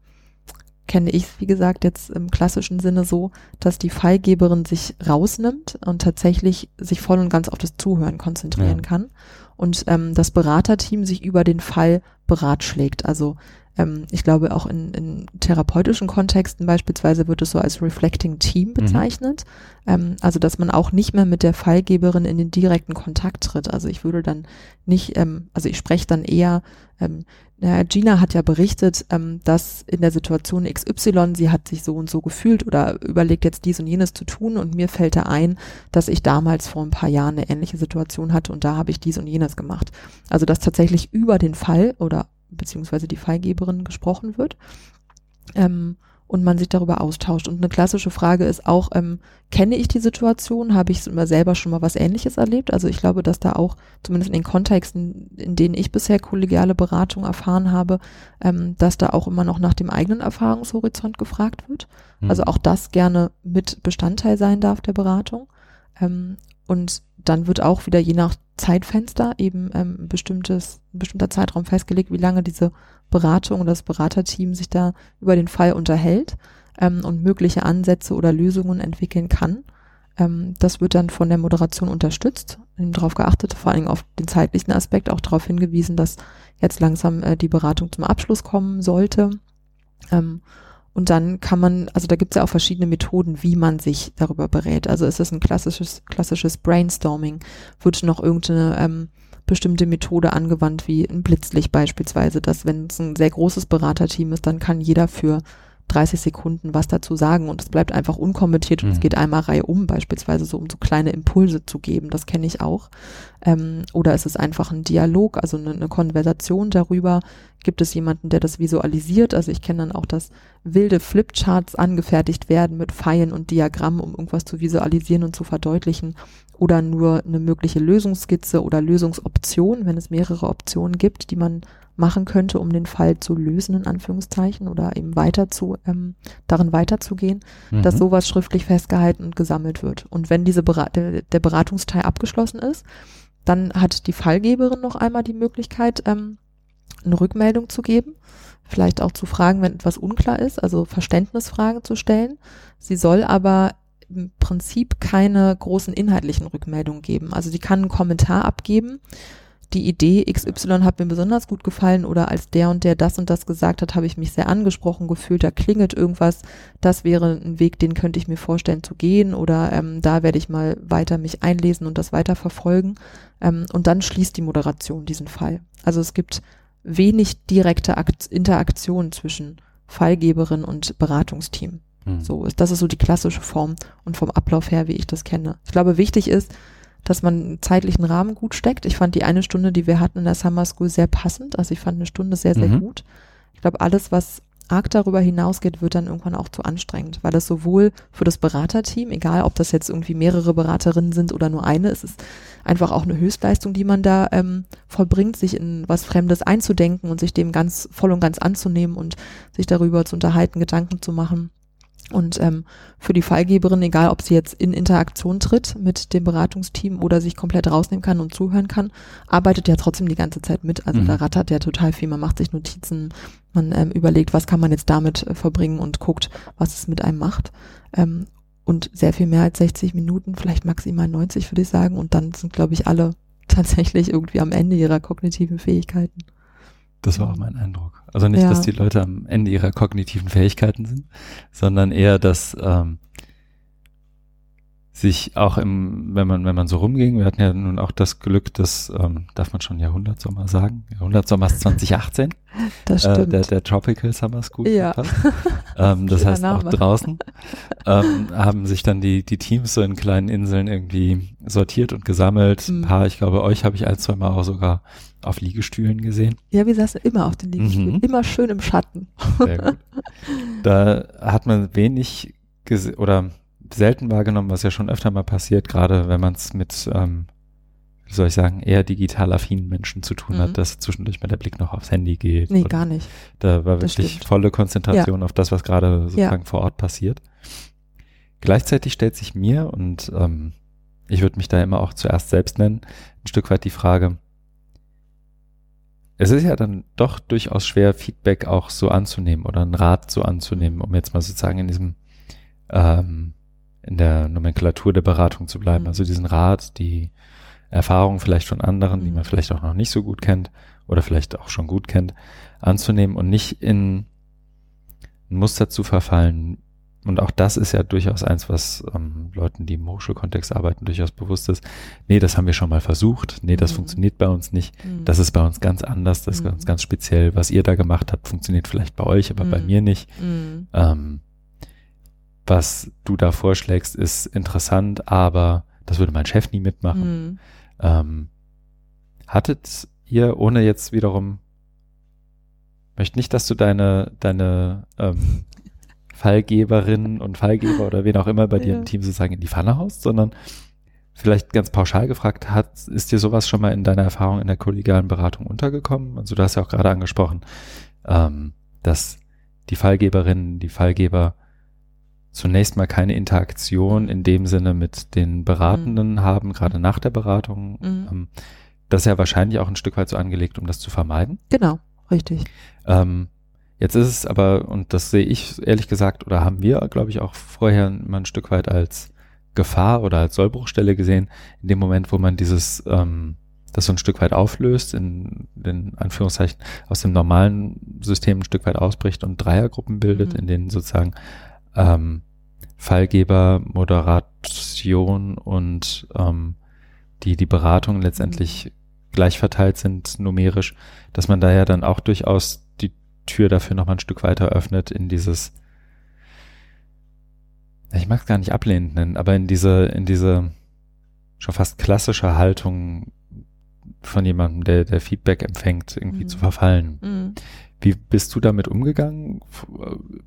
Speaker 2: kenne ich es, wie gesagt, jetzt im klassischen Sinne so, dass die Fallgeberin sich rausnimmt und tatsächlich sich voll und ganz auf das Zuhören konzentrieren
Speaker 1: Ja.
Speaker 2: kann und ähm, das Beraterteam sich über den Fall beratschlägt. Also ähm, ich glaube auch in, in therapeutischen Kontexten beispielsweise wird es so als Reflecting Team bezeichnet. Ähm, also dass man auch nicht mehr mit der Fallgeberin in den direkten Kontakt tritt. Also ich würde dann nicht, ähm, also ich spreche dann eher, ähm, naja, Gina hat ja berichtet, ähm, dass in der Situation XY sie hat sich so und so gefühlt oder überlegt jetzt dies und jenes zu tun und mir fällt da ein, dass ich damals vor ein paar Jahren eine ähnliche Situation hatte und da habe ich dies und jenes gemacht. Also dass tatsächlich über den Fall oder beziehungsweise die Fallgeberin gesprochen wird ähm, und man sich darüber austauscht. Und eine klassische Frage ist auch, ähm, kenne ich die Situation? Habe ich immer selber schon mal was Ähnliches erlebt? Also ich glaube, dass da auch, zumindest in den Kontexten, in denen ich bisher kollegiale Beratung erfahren habe, ähm, dass da auch immer noch nach dem eigenen Erfahrungshorizont gefragt wird.
Speaker 1: Mhm.
Speaker 2: Also auch das gerne mit Bestandteil sein darf der Beratung. Ähm, und dann wird auch wieder je nach Zeitfenster eben ähm, ein bestimmtes, ein bestimmter Zeitraum festgelegt, wie lange diese Beratung oder das Beraterteam sich da über den Fall unterhält ähm, und mögliche Ansätze oder Lösungen entwickeln kann. Ähm, das wird dann von der Moderation unterstützt, darauf geachtet, vor allen Dingen auf den zeitlichen Aspekt, auch darauf hingewiesen, dass jetzt langsam äh, die Beratung zum Abschluss kommen sollte. Ähm, und dann kann man, also da gibt es ja auch verschiedene Methoden, wie man sich darüber berät. Also ist es ein klassisches, klassisches Brainstorming? Wird noch irgendeine ähm, bestimmte Methode angewandt, wie ein Blitzlicht beispielsweise, dass wenn es ein sehr großes Beraterteam ist, dann kann jeder für 30 Sekunden was dazu sagen und es bleibt einfach unkommentiert und es
Speaker 1: Mhm.
Speaker 2: geht einmal Reihe um, beispielsweise so, um so kleine Impulse zu geben, das kenne ich auch. Ähm, oder ist es einfach ein Dialog, also eine, eine Konversation darüber, gibt es jemanden, der das visualisiert, also ich kenne dann auch, dass wilde Flipcharts angefertigt werden mit Pfeilen und Diagrammen, um irgendwas zu visualisieren und zu verdeutlichen oder nur eine mögliche Lösungsskizze oder Lösungsoption, wenn es mehrere Optionen gibt, die man machen könnte, um den Fall zu lösen, in Anführungszeichen, oder eben weiter zu, ähm, darin weiterzugehen,
Speaker 1: Mhm.
Speaker 2: dass sowas schriftlich festgehalten und gesammelt wird. Und wenn diese Berat der, der Beratungsteil abgeschlossen ist, dann hat die Fallgeberin noch einmal die Möglichkeit, ähm, eine Rückmeldung zu geben, vielleicht auch zu fragen, wenn etwas unklar ist, also Verständnisfragen zu stellen. Sie soll aber im Prinzip keine großen inhaltlichen Rückmeldungen geben. Also sie kann einen Kommentar abgeben, die Idee XY hat mir besonders gut gefallen oder als der und der das und das gesagt hat, habe ich mich sehr angesprochen gefühlt, da klingelt irgendwas, das wäre ein Weg, den könnte ich mir vorstellen zu gehen oder ähm, da werde ich mal weiter mich einlesen und das weiter verfolgen. Ähm, und dann schließt die Moderation diesen Fall. Also es gibt wenig direkte Akt Interaktion zwischen Fallgeberin und Beratungsteam. Mhm. So ist, das ist so die klassische Form und vom Ablauf her, wie ich das kenne. Ich glaube, wichtig ist, dass man einen zeitlichen Rahmen gut steckt. Ich fand die eine Stunde, die wir hatten in der Summer School, sehr passend. Also ich fand eine Stunde sehr, sehr mhm. gut. Ich glaube, alles, was arg darüber hinausgeht, wird dann irgendwann auch zu anstrengend, weil das sowohl für das Beraterteam, egal ob das jetzt irgendwie mehrere Beraterinnen sind oder nur eine, es ist einfach auch eine Höchstleistung, die man da ähm, vollbringt, sich in was Fremdes einzudenken und sich dem ganz voll und ganz anzunehmen und sich darüber zu unterhalten, Gedanken zu machen. Und ähm, für die Fallgeberin, egal ob sie jetzt in Interaktion tritt mit dem Beratungsteam oder sich komplett rausnehmen kann und zuhören kann, arbeitet ja trotzdem die ganze Zeit mit. Also mhm. da rattert ja total viel. Man macht sich Notizen, man ähm, überlegt, was kann man jetzt damit äh, verbringen und guckt, was es mit einem macht. Ähm, und sehr viel mehr als 60 Minuten, vielleicht maximal 90, würde ich sagen. Und dann sind, glaube ich, alle tatsächlich irgendwie am Ende ihrer kognitiven Fähigkeiten.
Speaker 1: Das war auch mein Eindruck. Also nicht, ja. dass die Leute am Ende ihrer kognitiven Fähigkeiten sind, sondern eher, dass ähm, sich auch im, wenn man, wenn man so rumging, wir hatten ja nun auch das Glück, dass, ähm, darf man schon Jahrhundertsommer sagen? Jahrhundertsommer ist 2018.
Speaker 2: Das stimmt. Äh,
Speaker 1: der, der Tropical Summer School. Ja. ähm, das heißt Name. auch draußen ähm, haben sich dann die, die Teams so in kleinen Inseln irgendwie sortiert und gesammelt. Mhm. Ein paar, ich glaube, euch habe ich ein, zwei Mal auch sogar auf Liegestühlen gesehen.
Speaker 2: Ja, wir saßen immer auf den Liegestühlen, mhm. immer schön im Schatten. Sehr gut.
Speaker 1: Da hat man wenig oder selten wahrgenommen, was ja schon öfter mal passiert, gerade wenn man es mit, ähm, wie soll ich sagen, eher digital affinen Menschen zu tun mhm. hat, dass zwischendurch mal der Blick noch aufs Handy geht.
Speaker 2: Nee, gar nicht.
Speaker 1: Da war das wirklich stimmt. volle Konzentration ja. auf das, was gerade sozusagen ja. vor Ort passiert. Gleichzeitig stellt sich mir, und ähm, ich würde mich da immer auch zuerst selbst nennen, ein Stück weit die Frage, es ist ja dann doch durchaus schwer, Feedback auch so anzunehmen oder einen Rat so anzunehmen, um jetzt mal sozusagen in diesem ähm, in der Nomenklatur der Beratung zu bleiben. Mhm. Also diesen Rat, die Erfahrungen vielleicht von anderen, mhm. die man vielleicht auch noch nicht so gut kennt oder vielleicht auch schon gut kennt, anzunehmen und nicht in ein Muster zu verfallen. Und auch das ist ja durchaus eins, was ähm, Leuten, die im Hochschulkontext arbeiten, durchaus bewusst ist. Nee, das haben wir schon mal versucht. Nee, das mhm. funktioniert bei uns nicht. Mhm. Das ist bei uns ganz anders. Das ist ganz, mhm. ganz speziell. Was ihr da gemacht habt, funktioniert vielleicht bei euch, aber bei mhm. mir nicht. Ähm, was du da vorschlägst, ist interessant, aber das würde mein Chef nie mitmachen. Mhm. Ähm, hattet ihr, ohne jetzt wiederum, möchte nicht, dass du deine, deine ähm, Fallgeberinnen und Fallgeber oder wen auch immer bei ja. dir im Team sozusagen in die Pfanne haust, sondern vielleicht ganz pauschal gefragt, hat, ist dir sowas schon mal in deiner Erfahrung in der kollegialen Beratung untergekommen? Also du hast ja auch gerade angesprochen, ähm, dass die Fallgeberinnen, die Fallgeber zunächst mal keine Interaktion in dem Sinne mit den Beratenden mhm. haben, gerade nach der Beratung. Mhm. Ähm, das ist ja wahrscheinlich auch ein Stück weit so angelegt, um das zu vermeiden.
Speaker 2: Genau, richtig.
Speaker 1: Ähm, jetzt ist es aber, und das sehe ich ehrlich gesagt, oder haben wir, glaube ich, auch vorher mal ein Stück weit als Gefahr oder als Sollbruchstelle gesehen, in dem Moment, wo man dieses, ähm, das so ein Stück weit auflöst, in den Anführungszeichen aus dem normalen System ein Stück weit ausbricht und Dreiergruppen bildet, mhm. in denen sozusagen ähm, Fallgeber, Moderation und ähm, die, die Beratung letztendlich gleich verteilt sind, numerisch, dass man da ja dann auch durchaus die Tür dafür nochmal ein Stück weiter öffnet in dieses, ich mag es gar nicht ablehnend nennen, aber in diese, in diese schon fast klassische Haltung von jemandem, der, der Feedback empfängt, irgendwie mhm. zu verfallen. Mhm. Wie bist du damit umgegangen,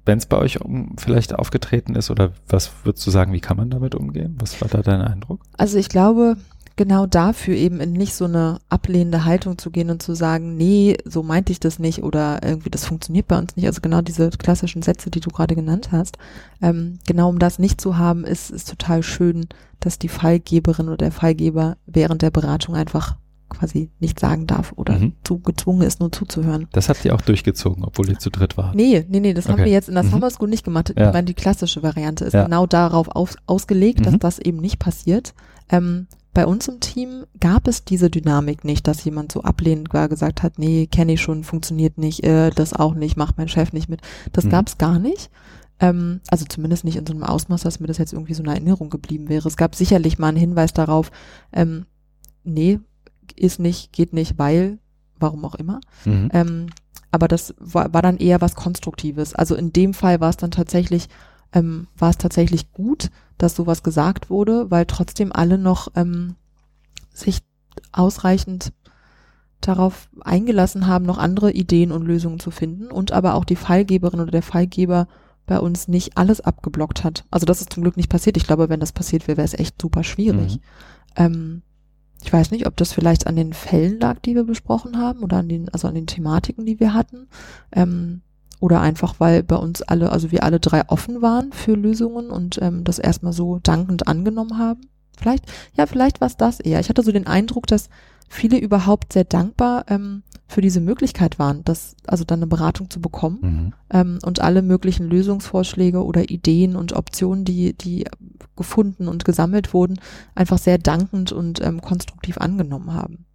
Speaker 1: wenn es bei euch um, vielleicht aufgetreten ist? Oder was würdest du sagen, wie kann man damit umgehen? Was war da dein Eindruck?
Speaker 2: Also ich glaube, genau dafür eben in nicht so eine ablehnende Haltung zu gehen und zu sagen, nee, so meinte ich das nicht oder irgendwie das funktioniert bei uns nicht. Also genau diese klassischen Sätze, die du gerade genannt hast. Ähm, genau um das nicht zu haben, ist, ist total schön, dass die Fallgeberin oder der Fallgeber während der Beratung einfach quasi nicht sagen darf oder mhm. zu gezwungen ist, nur zuzuhören.
Speaker 1: Das habt ihr auch durchgezogen, obwohl ihr zu dritt wart?
Speaker 2: Nee, nee, nee, das okay. haben wir jetzt in der mhm. Summer School nicht gemacht. Ja. die klassische Variante ist ja. genau darauf aus, ausgelegt, dass mhm. das eben nicht passiert. Ähm, bei uns im Team gab es diese Dynamik nicht, dass jemand so ablehnend gesagt hat, nee, kenne ich schon, funktioniert nicht, äh, das auch nicht, macht mein Chef nicht mit. Das mhm. gab es gar nicht. Ähm, also zumindest nicht in so einem Ausmaß, dass mir das jetzt irgendwie so eine Erinnerung geblieben wäre. Es gab sicherlich mal einen Hinweis darauf, ähm, nee, ist nicht, geht nicht, weil, warum auch immer. Mhm. Ähm, aber das war, war dann eher was Konstruktives. Also in dem Fall war es dann tatsächlich, ähm, war es tatsächlich gut, dass sowas gesagt wurde, weil trotzdem alle noch ähm, sich ausreichend darauf eingelassen haben, noch andere Ideen und Lösungen zu finden und aber auch die Fallgeberin oder der Fallgeber bei uns nicht alles abgeblockt hat. Also das ist zum Glück nicht passiert. Ich glaube, wenn das passiert wäre, wäre es echt super schwierig. Mhm. Ähm, ich weiß nicht, ob das vielleicht an den Fällen lag, die wir besprochen haben oder an den, also an den Thematiken, die wir hatten. Ähm, oder einfach, weil bei uns alle, also wir alle drei offen waren für Lösungen und ähm, das erstmal so dankend angenommen haben. Vielleicht, ja, vielleicht war es das eher. Ich hatte so den Eindruck, dass viele überhaupt sehr dankbar ähm, für diese Möglichkeit waren, das, also dann eine Beratung zu bekommen mhm. ähm, und alle möglichen Lösungsvorschläge oder Ideen und Optionen, die, die gefunden und gesammelt wurden, einfach sehr dankend und ähm, konstruktiv angenommen haben.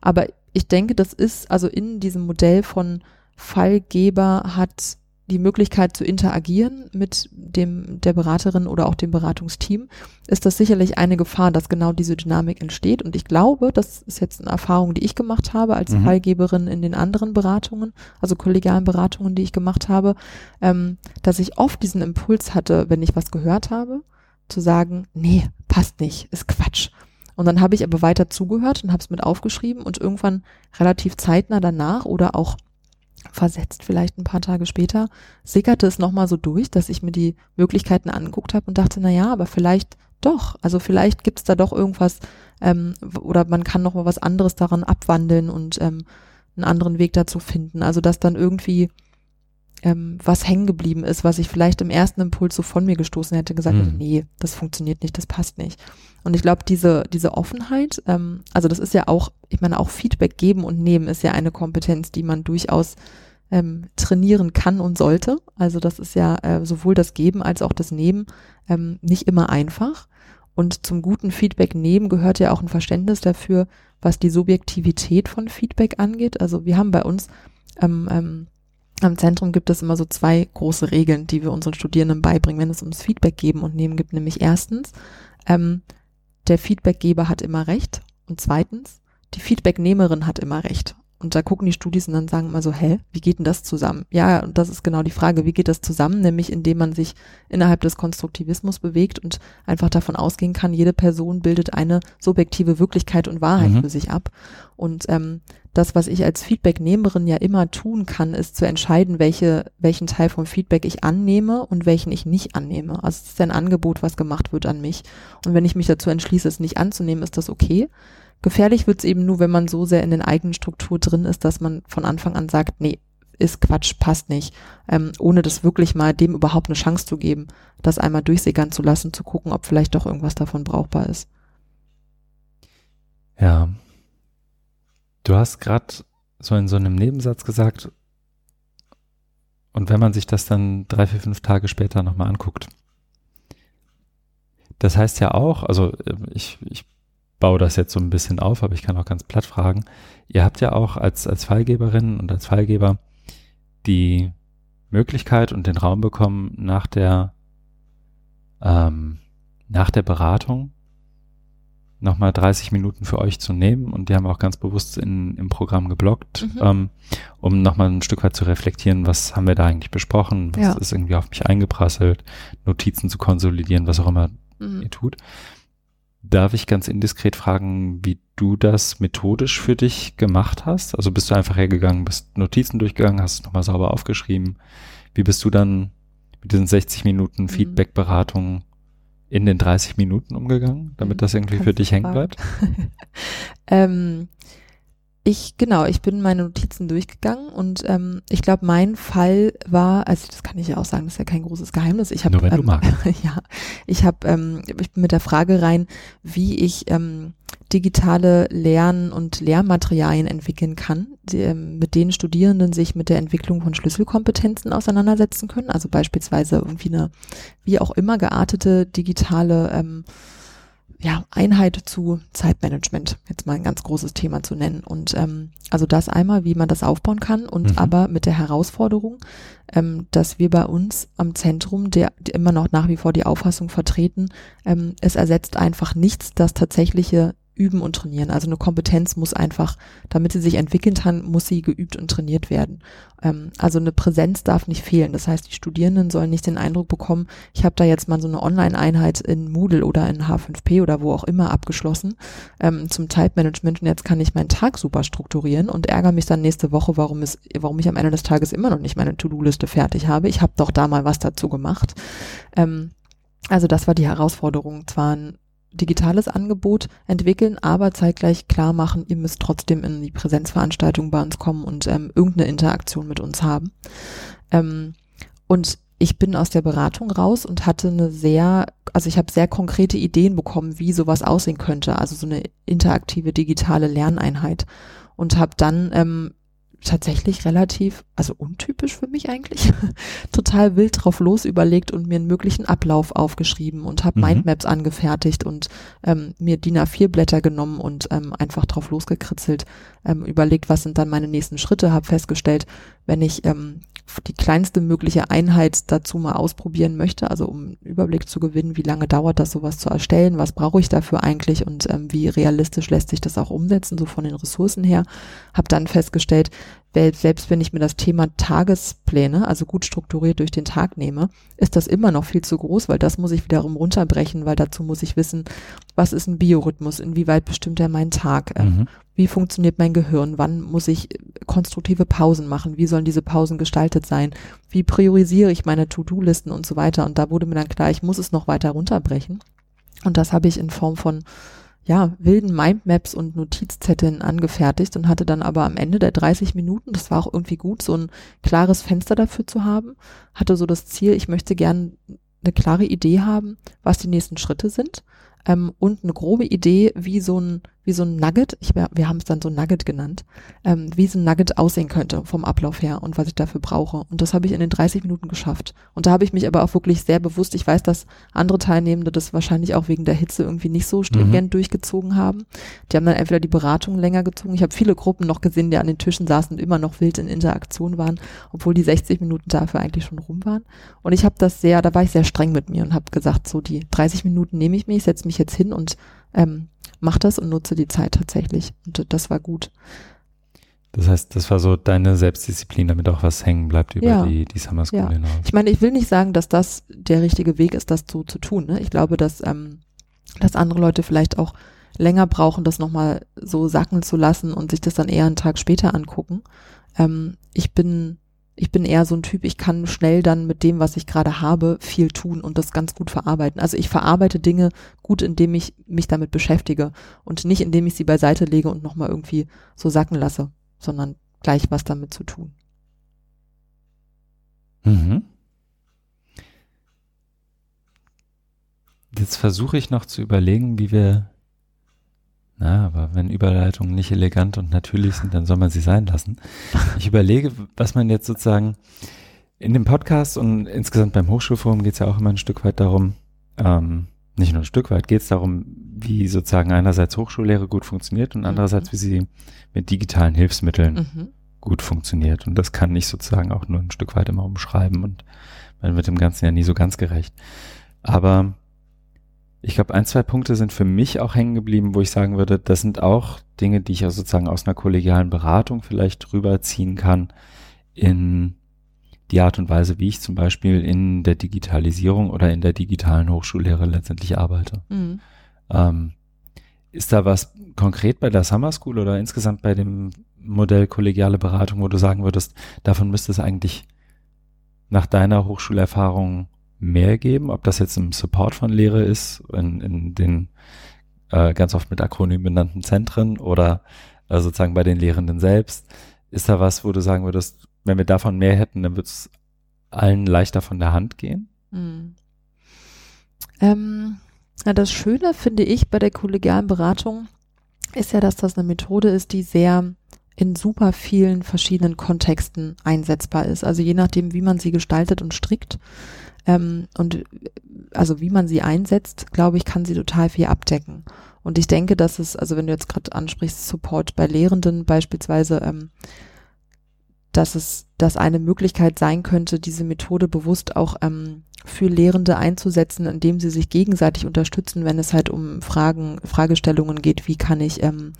Speaker 2: Aber ich denke, das ist also in diesem Modell von Fallgeber hat die Möglichkeit zu interagieren mit dem, der Beraterin oder auch dem Beratungsteam, ist das sicherlich eine Gefahr, dass genau diese Dynamik entsteht. Und ich glaube, das ist jetzt eine Erfahrung, die ich gemacht habe als mhm. Fallgeberin in den anderen Beratungen, also kollegialen Beratungen, die ich gemacht habe, ähm, dass ich oft diesen Impuls hatte, wenn ich was gehört habe, zu sagen, nee, passt nicht, ist Quatsch. Und dann habe ich aber weiter zugehört und habe es mit aufgeschrieben und irgendwann relativ zeitnah danach oder auch versetzt vielleicht ein paar Tage später, sickerte es nochmal so durch, dass ich mir die Möglichkeiten angeguckt habe und dachte, na ja, aber vielleicht doch. Also vielleicht gibt's da doch irgendwas ähm, oder man kann noch mal was anderes daran abwandeln und ähm, einen anderen Weg dazu finden. Also dass dann irgendwie ähm, was hängen geblieben ist, was ich vielleicht im ersten Impuls so von mir gestoßen hätte, gesagt mhm. nee, das funktioniert nicht, das passt nicht. Und ich glaube, diese, diese Offenheit, ähm, also das ist ja auch, ich meine, auch Feedback geben und nehmen ist ja eine Kompetenz, die man durchaus ähm, trainieren kann und sollte. Also das ist ja äh, sowohl das Geben als auch das Nehmen ähm, nicht immer einfach. Und zum guten Feedback nehmen gehört ja auch ein Verständnis dafür, was die Subjektivität von Feedback angeht. Also wir haben bei uns ähm, ähm, am Zentrum gibt es immer so zwei große Regeln, die wir unseren Studierenden beibringen, wenn es ums Feedback geben und nehmen gibt. Nämlich erstens, ähm, der Feedbackgeber hat immer recht. Und zweitens, die Feedbacknehmerin hat immer recht. Und da gucken die Studis und dann sagen immer so, hä, wie geht denn das zusammen? Ja, und das ist genau die Frage, wie geht das zusammen? Nämlich indem man sich innerhalb des Konstruktivismus bewegt und einfach davon ausgehen kann, jede Person bildet eine subjektive Wirklichkeit und Wahrheit mhm. für sich ab. Und ähm, das, was ich als Feedbacknehmerin ja immer tun kann, ist zu entscheiden, welche, welchen Teil vom Feedback ich annehme und welchen ich nicht annehme. Also es ist ein Angebot, was gemacht wird an mich. Und wenn ich mich dazu entschließe, es nicht anzunehmen, ist das okay. Gefährlich wird es eben nur, wenn man so sehr in den eigenen Struktur drin ist, dass man von Anfang an sagt, nee, ist Quatsch, passt nicht, ähm, ohne das wirklich mal dem überhaupt eine Chance zu geben, das einmal durchsickern zu lassen, zu gucken, ob vielleicht doch irgendwas davon brauchbar ist.
Speaker 1: Ja. Du hast gerade so in so einem Nebensatz gesagt, und wenn man sich das dann drei, vier, fünf Tage später nochmal anguckt. Das heißt ja auch, also äh, ich, ich baue das jetzt so ein bisschen auf, aber ich kann auch ganz platt fragen. Ihr habt ja auch als, als Fallgeberin und als Fallgeber die Möglichkeit und den Raum bekommen, nach der, ähm, nach der Beratung nochmal 30 Minuten für euch zu nehmen und die haben auch ganz bewusst in, im Programm geblockt, mhm. ähm, um nochmal ein Stück weit zu reflektieren, was haben wir da eigentlich besprochen, was ja. ist irgendwie auf mich eingeprasselt, Notizen zu konsolidieren, was auch immer mhm. ihr tut. Darf ich ganz indiskret fragen, wie du das methodisch für dich gemacht hast? Also bist du einfach hergegangen, bist Notizen durchgegangen, hast es nochmal sauber aufgeschrieben. Wie bist du dann mit diesen 60 Minuten mhm. Feedback-Beratung in den 30 Minuten umgegangen, damit mhm. das irgendwie für dich hängen bleibt?
Speaker 2: ähm, ich, genau, ich bin meine Notizen durchgegangen und ähm, ich glaube, mein Fall war, also das kann ich ja auch sagen, das ist ja kein großes Geheimnis. Ich habe, ähm, ja, ich habe, ähm, ich bin mit der Frage rein, wie ich ähm, digitale Lern- und Lehrmaterialien entwickeln kann, die, ähm, mit denen Studierenden sich mit der Entwicklung von Schlüsselkompetenzen auseinandersetzen können. Also beispielsweise irgendwie eine, wie auch immer geartete digitale ähm, ja, Einheit zu Zeitmanagement, jetzt mal ein ganz großes Thema zu nennen. Und ähm, also das einmal, wie man das aufbauen kann und mhm. aber mit der Herausforderung, ähm, dass wir bei uns am Zentrum, der, der immer noch nach wie vor die Auffassung vertreten, ähm, es ersetzt einfach nichts das tatsächliche üben und trainieren. Also eine Kompetenz muss einfach, damit sie sich entwickeln kann, muss sie geübt und trainiert werden. Ähm, also eine Präsenz darf nicht fehlen. Das heißt, die Studierenden sollen nicht den Eindruck bekommen, ich habe da jetzt mal so eine Online-Einheit in Moodle oder in H5P oder wo auch immer abgeschlossen ähm, zum Type-Management und jetzt kann ich meinen Tag super strukturieren und ärgere mich dann nächste Woche, warum, es, warum ich am Ende des Tages immer noch nicht meine To-Do-Liste fertig habe. Ich habe doch da mal was dazu gemacht. Ähm, also das war die Herausforderung. Zwar ein digitales Angebot entwickeln, aber zeitgleich klar machen, ihr müsst trotzdem in die Präsenzveranstaltung bei uns kommen und ähm, irgendeine Interaktion mit uns haben. Ähm, und ich bin aus der Beratung raus und hatte eine sehr, also ich habe sehr konkrete Ideen bekommen, wie sowas aussehen könnte, also so eine interaktive digitale Lerneinheit und habe dann ähm, tatsächlich relativ, also untypisch für mich eigentlich, total wild drauf los überlegt und mir einen möglichen Ablauf aufgeschrieben und habe mhm. Mindmaps angefertigt und ähm, mir DIN A4 Blätter genommen und ähm, einfach drauf losgekritzelt, ähm, überlegt, was sind dann meine nächsten Schritte, habe festgestellt, wenn ich ähm, die kleinste mögliche Einheit dazu mal ausprobieren möchte, also um Überblick zu gewinnen, wie lange dauert das, sowas zu erstellen, was brauche ich dafür eigentlich und ähm, wie realistisch lässt sich das auch umsetzen, so von den Ressourcen her, habe dann festgestellt, selbst wenn ich mir das Thema Tagespläne, also gut strukturiert durch den Tag nehme, ist das immer noch viel zu groß, weil das muss ich wiederum runterbrechen, weil dazu muss ich wissen, was ist ein Biorhythmus, inwieweit bestimmt er meinen Tag, ähm, mhm. wie funktioniert mein Gehirn, wann muss ich konstruktive Pausen machen, wie sollen diese Pausen gestaltet sein, wie priorisiere ich meine To-Do-Listen und so weiter. Und da wurde mir dann klar, ich muss es noch weiter runterbrechen. Und das habe ich in Form von ja, wilden Mindmaps und Notizzetteln angefertigt und hatte dann aber am Ende der 30 Minuten, das war auch irgendwie gut, so ein klares Fenster dafür zu haben, hatte so das Ziel, ich möchte gern eine klare Idee haben, was die nächsten Schritte sind ähm, und eine grobe Idee, wie so ein wie so ein Nugget, ich, wir haben es dann so Nugget genannt, ähm, wie so ein Nugget aussehen könnte vom Ablauf her und was ich dafür brauche. Und das habe ich in den 30 Minuten geschafft. Und da habe ich mich aber auch wirklich sehr bewusst, ich weiß, dass andere Teilnehmende das wahrscheinlich auch wegen der Hitze irgendwie nicht so stringent mhm. durchgezogen haben. Die haben dann entweder die Beratung länger gezogen. Ich habe viele Gruppen noch gesehen, die an den Tischen saßen und immer noch wild in Interaktion waren, obwohl die 60 Minuten dafür eigentlich schon rum waren. Und ich habe das sehr, da war ich sehr streng mit mir und habe gesagt, so die 30 Minuten nehme ich mir, ich setze mich jetzt hin und ähm, mach das und nutze die Zeit tatsächlich. Und das war gut.
Speaker 1: Das heißt, das war so deine Selbstdisziplin, damit auch was hängen bleibt über ja. die, die Summer School ja. hinaus.
Speaker 2: Ich meine, ich will nicht sagen, dass das der richtige Weg ist, das so zu tun. Ne? Ich glaube, dass, ähm, dass andere Leute vielleicht auch länger brauchen, das nochmal so sacken zu lassen und sich das dann eher einen Tag später angucken. Ähm, ich bin ich bin eher so ein Typ, ich kann schnell dann mit dem, was ich gerade habe, viel tun und das ganz gut verarbeiten. Also ich verarbeite Dinge gut, indem ich mich damit beschäftige und nicht indem ich sie beiseite lege und nochmal irgendwie so sacken lasse, sondern gleich was damit zu tun.
Speaker 1: Mhm. Jetzt versuche ich noch zu überlegen, wie wir na, aber wenn Überleitungen nicht elegant und natürlich sind, dann soll man sie sein lassen. Ich überlege, was man jetzt sozusagen in dem Podcast und insgesamt beim Hochschulforum geht es ja auch immer ein Stück weit darum, ähm, nicht nur ein Stück weit, geht es darum, wie sozusagen einerseits Hochschullehre gut funktioniert und mhm. andererseits, wie sie mit digitalen Hilfsmitteln mhm. gut funktioniert. Und das kann ich sozusagen auch nur ein Stück weit immer umschreiben und man wird dem Ganzen ja nie so ganz gerecht. Aber ich glaube, ein, zwei Punkte sind für mich auch hängen geblieben, wo ich sagen würde, das sind auch Dinge, die ich ja sozusagen aus einer kollegialen Beratung vielleicht rüberziehen kann in die Art und Weise, wie ich zum Beispiel in der Digitalisierung oder in der digitalen Hochschullehre letztendlich arbeite. Mhm. Ähm, ist da was konkret bei der Summer School oder insgesamt bei dem Modell kollegiale Beratung, wo du sagen würdest, davon müsste es eigentlich nach deiner Hochschulerfahrung mehr geben, ob das jetzt im Support von Lehre ist, in, in den äh, ganz oft mit Akronym benannten Zentren oder äh, sozusagen bei den Lehrenden selbst. Ist da was, wo du sagen würdest, wenn wir davon mehr hätten, dann wird es allen leichter von der Hand gehen?
Speaker 2: Mhm. Ähm, na, das Schöne finde ich bei der kollegialen Beratung ist ja, dass das eine Methode ist, die sehr in super vielen verschiedenen Kontexten einsetzbar ist. Also je nachdem, wie man sie gestaltet und strickt ähm, und also wie man sie einsetzt, glaube ich, kann sie total viel abdecken. Und ich denke, dass es, also wenn du jetzt gerade ansprichst, Support bei Lehrenden beispielsweise, ähm, dass es, dass eine Möglichkeit sein könnte, diese Methode bewusst auch ähm, für Lehrende einzusetzen, indem sie sich gegenseitig unterstützen, wenn es halt um Fragen, Fragestellungen geht, wie kann ich ähm,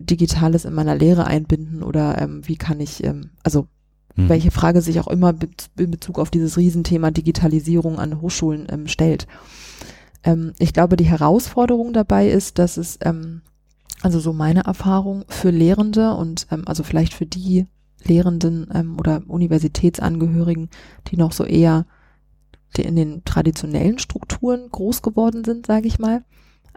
Speaker 2: Digitales in meiner Lehre einbinden oder ähm, wie kann ich, ähm, also hm. welche Frage sich auch immer in Bezug auf dieses Riesenthema Digitalisierung an Hochschulen ähm, stellt. Ähm, ich glaube, die Herausforderung dabei ist, dass es, ähm, also so meine Erfahrung für Lehrende und ähm, also vielleicht für die Lehrenden ähm, oder Universitätsangehörigen, die noch so eher in den traditionellen Strukturen groß geworden sind, sage ich mal,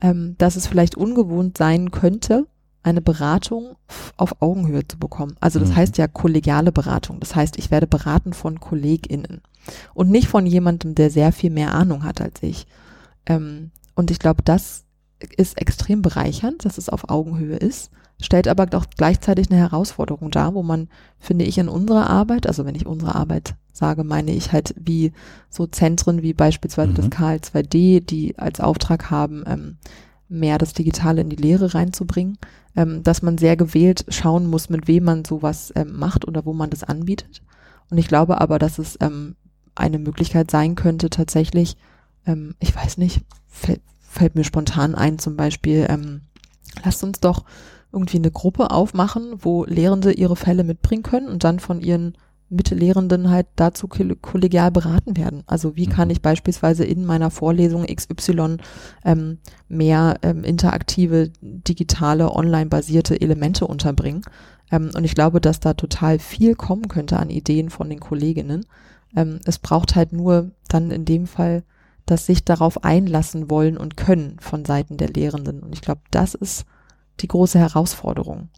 Speaker 2: ähm, dass es vielleicht ungewohnt sein könnte, eine Beratung auf Augenhöhe zu bekommen. Also das mhm. heißt ja kollegiale Beratung. Das heißt, ich werde beraten von KollegInnen und nicht von jemandem, der sehr viel mehr Ahnung hat als ich. Ähm, und ich glaube, das ist extrem bereichernd, dass es auf Augenhöhe ist, stellt aber doch gleichzeitig eine Herausforderung dar, wo man, finde ich, in unserer Arbeit, also wenn ich unsere Arbeit sage, meine ich halt wie so Zentren wie beispielsweise mhm. das KL2D, die als Auftrag haben, ähm, mehr das Digitale in die Lehre reinzubringen, ähm, dass man sehr gewählt schauen muss, mit wem man sowas ähm, macht oder wo man das anbietet. Und ich glaube aber, dass es ähm, eine Möglichkeit sein könnte, tatsächlich, ähm, ich weiß nicht, fällt, fällt mir spontan ein, zum Beispiel, ähm, lasst uns doch irgendwie eine Gruppe aufmachen, wo Lehrende ihre Fälle mitbringen können und dann von ihren Mittellehrenden halt dazu kollegial beraten werden. Also wie kann mhm. ich beispielsweise in meiner Vorlesung XY ähm, mehr ähm, interaktive, digitale, online-basierte Elemente unterbringen. Ähm, und ich glaube, dass da total viel kommen könnte an Ideen von den Kolleginnen. Ähm, es braucht halt nur dann in dem Fall, dass sich darauf einlassen wollen und können von Seiten der Lehrenden. Und ich glaube, das ist die große Herausforderung.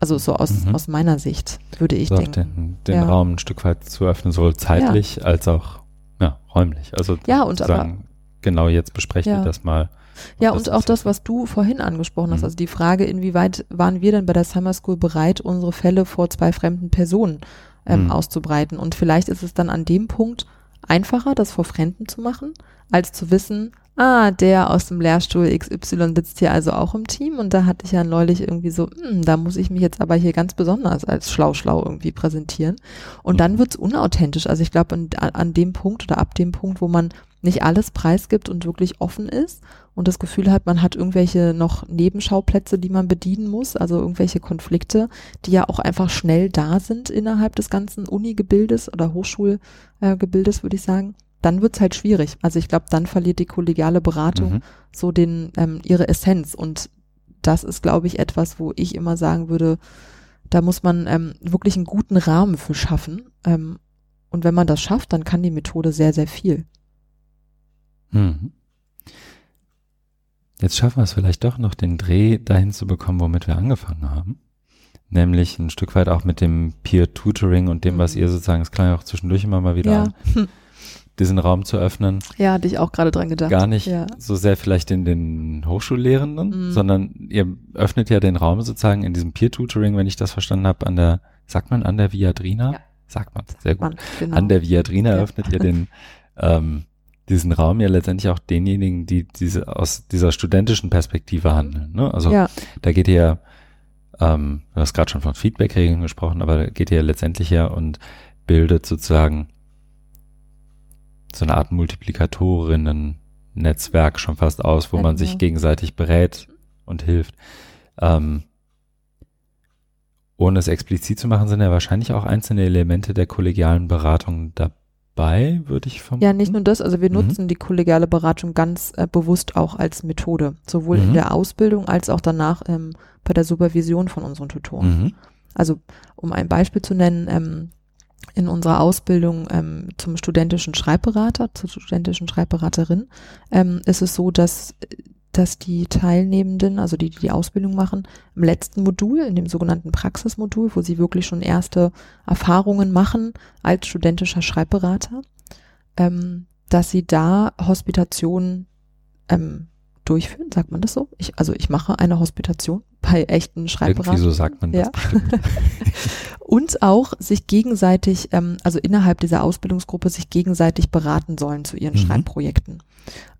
Speaker 2: Also so aus, mhm. aus meiner Sicht, würde ich so denken.
Speaker 1: Den, den ja. Raum ein Stück weit zu öffnen, sowohl zeitlich ja. als auch ja, räumlich. Also
Speaker 2: ja, und
Speaker 1: aber, genau jetzt besprechen wir das mal.
Speaker 2: Ja, und auch das, was du vorhin angesprochen hast, mhm. also die Frage, inwieweit waren wir denn bei der Summer School bereit, unsere Fälle vor zwei fremden Personen ähm, mhm. auszubreiten? Und vielleicht ist es dann an dem Punkt einfacher, das vor Fremden zu machen, als zu wissen, ah, der aus dem Lehrstuhl XY sitzt hier also auch im Team und da hatte ich ja neulich irgendwie so, hm, da muss ich mich jetzt aber hier ganz besonders als schlau-schlau irgendwie präsentieren. Und dann mhm. wird's unauthentisch. Also ich glaube, an, an dem Punkt oder ab dem Punkt, wo man nicht alles preisgibt und wirklich offen ist und das Gefühl hat, man hat irgendwelche noch Nebenschauplätze, die man bedienen muss, also irgendwelche Konflikte, die ja auch einfach schnell da sind innerhalb des ganzen Uni-Gebildes oder Hochschulgebildes, äh, würde ich sagen dann wird's halt schwierig. Also ich glaube, dann verliert die kollegiale Beratung mhm. so den ähm, ihre Essenz. Und das ist, glaube ich, etwas, wo ich immer sagen würde, da muss man ähm, wirklich einen guten Rahmen für schaffen. Ähm, und wenn man das schafft, dann kann die Methode sehr, sehr viel.
Speaker 1: Mhm. Jetzt schaffen wir es vielleicht doch noch, den Dreh dahin zu bekommen, womit wir angefangen haben. Nämlich ein Stück weit auch mit dem Peer-Tutoring und dem, was mhm. ihr sozusagen, es klang ja auch zwischendurch immer mal wieder ja. an, diesen Raum zu öffnen.
Speaker 2: Ja, hatte ich auch gerade dran gedacht.
Speaker 1: Gar nicht
Speaker 2: ja.
Speaker 1: so sehr vielleicht in den Hochschullehrenden, mhm. sondern ihr öffnet ja den Raum sozusagen in diesem Peer-Tutoring, wenn ich das verstanden habe, an der, sagt man an der Viadrina? Ja. Sagt man, sehr gut. Man, genau. An der Viadrina ja. öffnet ihr den, ähm, diesen Raum ja letztendlich auch denjenigen, die diese aus dieser studentischen Perspektive handeln. Ne? Also ja. da geht ihr, ähm, du hast gerade schon von Feedback-Regeln gesprochen, aber da geht ihr letztendlich ja und bildet sozusagen so eine Art Multiplikatorinnen-Netzwerk schon fast aus, wo ja, man sich genau. gegenseitig berät und hilft. Ähm, ohne es explizit zu machen, sind ja wahrscheinlich auch einzelne Elemente der kollegialen Beratung dabei, würde ich vermuten.
Speaker 2: Ja, nicht nur das, also wir mhm. nutzen die kollegiale Beratung ganz äh, bewusst auch als Methode, sowohl mhm. in der Ausbildung als auch danach ähm, bei der Supervision von unseren Tutoren. Mhm. Also um ein Beispiel zu nennen, ähm, in unserer Ausbildung ähm, zum studentischen Schreibberater, zur studentischen Schreibberaterin, ähm, ist es so, dass, dass die Teilnehmenden, also die, die die Ausbildung machen, im letzten Modul, in dem sogenannten Praxismodul, wo sie wirklich schon erste Erfahrungen machen als studentischer Schreibberater, ähm, dass sie da Hospitation ähm, durchführen, sagt man das so? Ich, also ich mache eine Hospitation bei echten Schreibberatern.
Speaker 1: Irgendwie so sagt man das
Speaker 2: Ja. und auch sich gegenseitig, ähm, also innerhalb dieser Ausbildungsgruppe sich gegenseitig beraten sollen zu ihren
Speaker 1: Mhm.
Speaker 2: Schreibprojekten.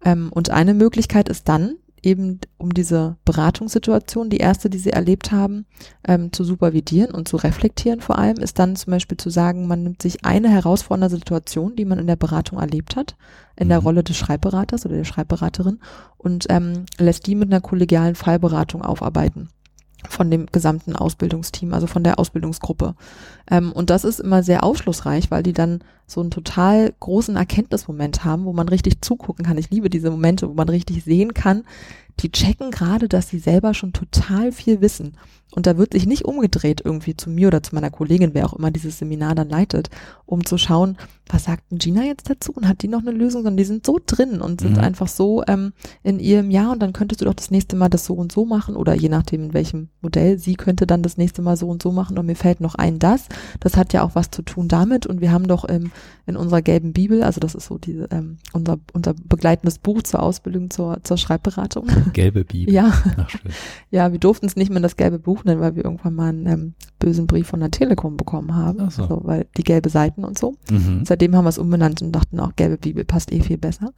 Speaker 2: Ähm, und eine Möglichkeit ist dann eben, um diese Beratungssituation, die erste, die sie erlebt haben, ähm, zu supervidieren und zu reflektieren vor allem, ist dann zum Beispiel zu sagen, man nimmt sich eine herausfordernde Situation, die man in der Beratung erlebt hat, in der
Speaker 1: Mhm.
Speaker 2: Rolle des Schreibberaters oder der Schreibberaterin und ähm, lässt die mit einer kollegialen Fallberatung aufarbeiten von dem gesamten Ausbildungsteam, also von der Ausbildungsgruppe. Ähm, und das ist immer sehr aufschlussreich, weil die dann so einen total großen Erkenntnismoment haben, wo man richtig zugucken kann. Ich liebe diese Momente, wo man richtig sehen kann, die checken gerade, dass sie selber schon total viel wissen. Und da wird sich nicht umgedreht irgendwie zu mir oder zu meiner Kollegin, wer auch immer dieses Seminar dann leitet, um zu schauen, was sagt denn Gina jetzt dazu und hat die noch eine Lösung, sondern die sind so drin und sind
Speaker 1: Mhm.
Speaker 2: einfach so ähm, in ihrem Ja und dann könntest du doch das nächste Mal das so und so machen oder je nachdem in welchem Modell, sie könnte dann das nächste Mal so und so machen und mir fällt noch ein das. Das hat ja auch was zu tun damit und wir haben doch ähm, in unserer gelben Bibel, also das ist so diese, ähm, unser, unser begleitendes Buch zur Ausbildung zur, zur Schreibberatung.
Speaker 1: Gelbe Bibel.
Speaker 2: Ja,
Speaker 1: Ach, schön.
Speaker 2: ja, wir durften es nicht mehr das gelbe Buch nennen, weil wir irgendwann mal einen ähm, bösen Brief von der Telekom bekommen haben.
Speaker 1: Ach so.
Speaker 2: Also, weil die gelbe Seiten und so.
Speaker 1: Mhm.
Speaker 2: Seitdem haben wir es umbenannt und dachten auch, gelbe Bibel passt eh viel besser.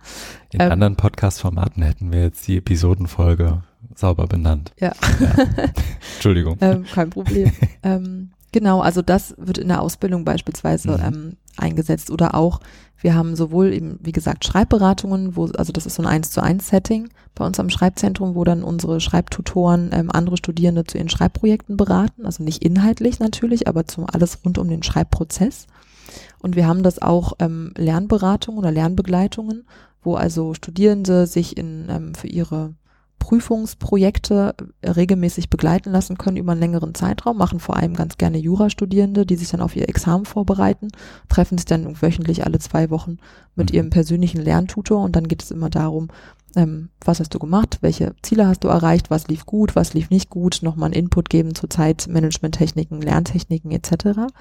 Speaker 1: In
Speaker 2: Ähm,
Speaker 1: anderen Podcast-Formaten hätten wir jetzt die Episodenfolge sauber benannt.
Speaker 2: Ja.
Speaker 1: Entschuldigung.
Speaker 2: ähm, kein Problem. ähm, genau, also das wird in der Ausbildung beispielsweise
Speaker 1: Mhm.
Speaker 2: ähm, eingesetzt oder auch, wir haben sowohl eben, wie gesagt, Schreibberatungen, wo, also das ist so ein 1 zu 1 Setting bei uns am Schreibzentrum, wo dann unsere Schreibtutoren ähm, andere Studierende zu ihren Schreibprojekten beraten, also nicht inhaltlich natürlich, aber zum alles rund um den Schreibprozess. Und wir haben das auch ähm, Lernberatungen oder Lernbegleitungen, wo also Studierende sich in, ähm, für ihre Prüfungsprojekte regelmäßig begleiten lassen können über einen längeren Zeitraum, machen vor allem ganz gerne Jurastudierende, die sich dann auf ihr Examen vorbereiten, treffen sich dann wöchentlich alle zwei Wochen mit
Speaker 1: Mhm.
Speaker 2: ihrem persönlichen Lerntutor und dann geht es immer darum, ähm, was hast du gemacht, welche Ziele hast du erreicht, was lief gut, was lief nicht gut, nochmal einen Input geben zu Zeitmanagementtechniken, Lerntechniken etc.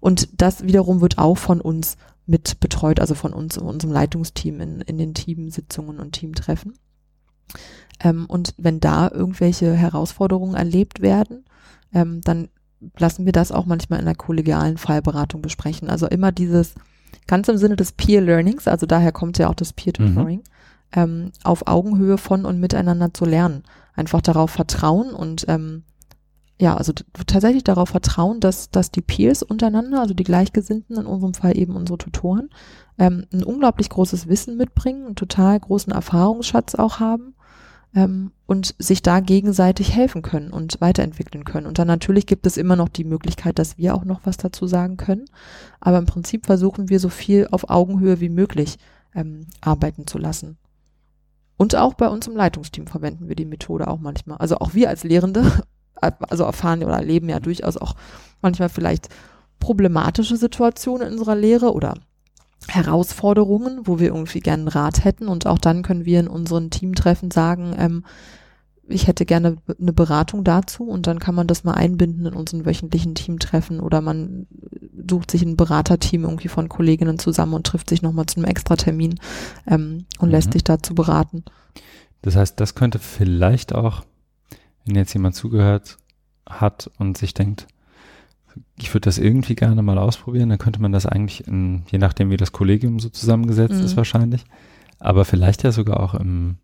Speaker 2: Und das wiederum wird auch von uns mit betreut, also von uns, unserem Leitungsteam in, in den Teamsitzungen und Teamtreffen. Ähm, und wenn da irgendwelche Herausforderungen erlebt werden, ähm, dann lassen wir das auch manchmal in der kollegialen Fallberatung besprechen. Also immer dieses, ganz im Sinne des Peer Learnings, also daher kommt ja auch das Peer Tutoring, ähm, auf Augenhöhe von und miteinander zu lernen. Einfach darauf vertrauen und ähm, ja, also tatsächlich darauf vertrauen, dass, dass die Peers untereinander, also die Gleichgesinnten, in unserem Fall eben unsere Tutoren, ähm, ein unglaublich großes Wissen mitbringen, einen total großen Erfahrungsschatz auch haben ähm, und sich da gegenseitig helfen können und weiterentwickeln können. Und dann natürlich gibt es immer noch die Möglichkeit, dass wir auch noch was dazu sagen können. Aber im Prinzip versuchen wir so viel auf Augenhöhe wie möglich ähm, arbeiten zu lassen. Und auch bei uns im Leitungsteam verwenden wir die Methode auch manchmal. Also auch wir als Lehrende, also erfahren oder erleben ja durchaus auch manchmal vielleicht problematische Situationen in unserer Lehre oder Herausforderungen, wo wir irgendwie gerne einen Rat hätten. Und auch dann können wir in unseren Teamtreffen sagen, ähm, ich hätte gerne eine Beratung dazu und dann kann man das mal einbinden in unseren wöchentlichen Teamtreffen oder man sucht sich ein Beraterteam irgendwie von Kolleginnen zusammen und trifft sich nochmal zu einem Extratermin ähm, und
Speaker 1: Mhm.
Speaker 2: lässt sich dazu beraten.
Speaker 1: Das heißt, das könnte vielleicht auch, wenn jetzt jemand zugehört hat und sich denkt, ich würde das irgendwie gerne mal ausprobieren, dann könnte man das eigentlich, in, je nachdem wie das Kollegium so zusammengesetzt
Speaker 2: Mhm.
Speaker 1: ist wahrscheinlich, aber vielleicht ja sogar auch im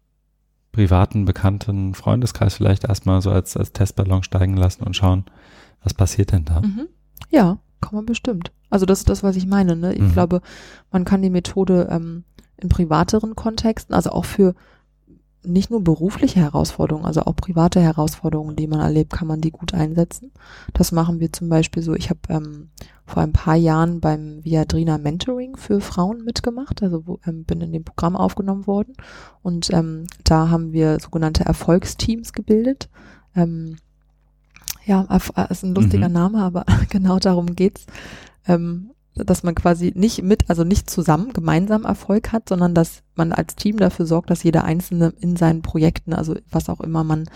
Speaker 1: privaten, bekannten Freundeskreis vielleicht erstmal so als, als Testballon steigen lassen und schauen, was passiert denn da.
Speaker 2: Mhm. Ja, kann man bestimmt. Also das ist das, was ich meine. Ne? Ich
Speaker 1: Mhm.
Speaker 2: glaube, man kann die Methode ähm, in privateren Kontexten, also auch für nicht nur berufliche Herausforderungen, also auch private Herausforderungen, die man erlebt, kann man die gut einsetzen. Das machen wir zum Beispiel so. Ich habe ähm, vor ein paar Jahren beim Viadrina Mentoring für Frauen mitgemacht, also wo, ähm, bin in dem Programm aufgenommen worden und ähm, da haben wir sogenannte Erfolgsteams gebildet. Ähm, ja, äh, ist ein lustiger
Speaker 1: Mhm.
Speaker 2: Name, aber genau darum geht's. Ähm, dass man quasi nicht mit, also nicht zusammen gemeinsam Erfolg hat, sondern dass man als Team dafür sorgt, dass jeder Einzelne in seinen Projekten, also was auch immer man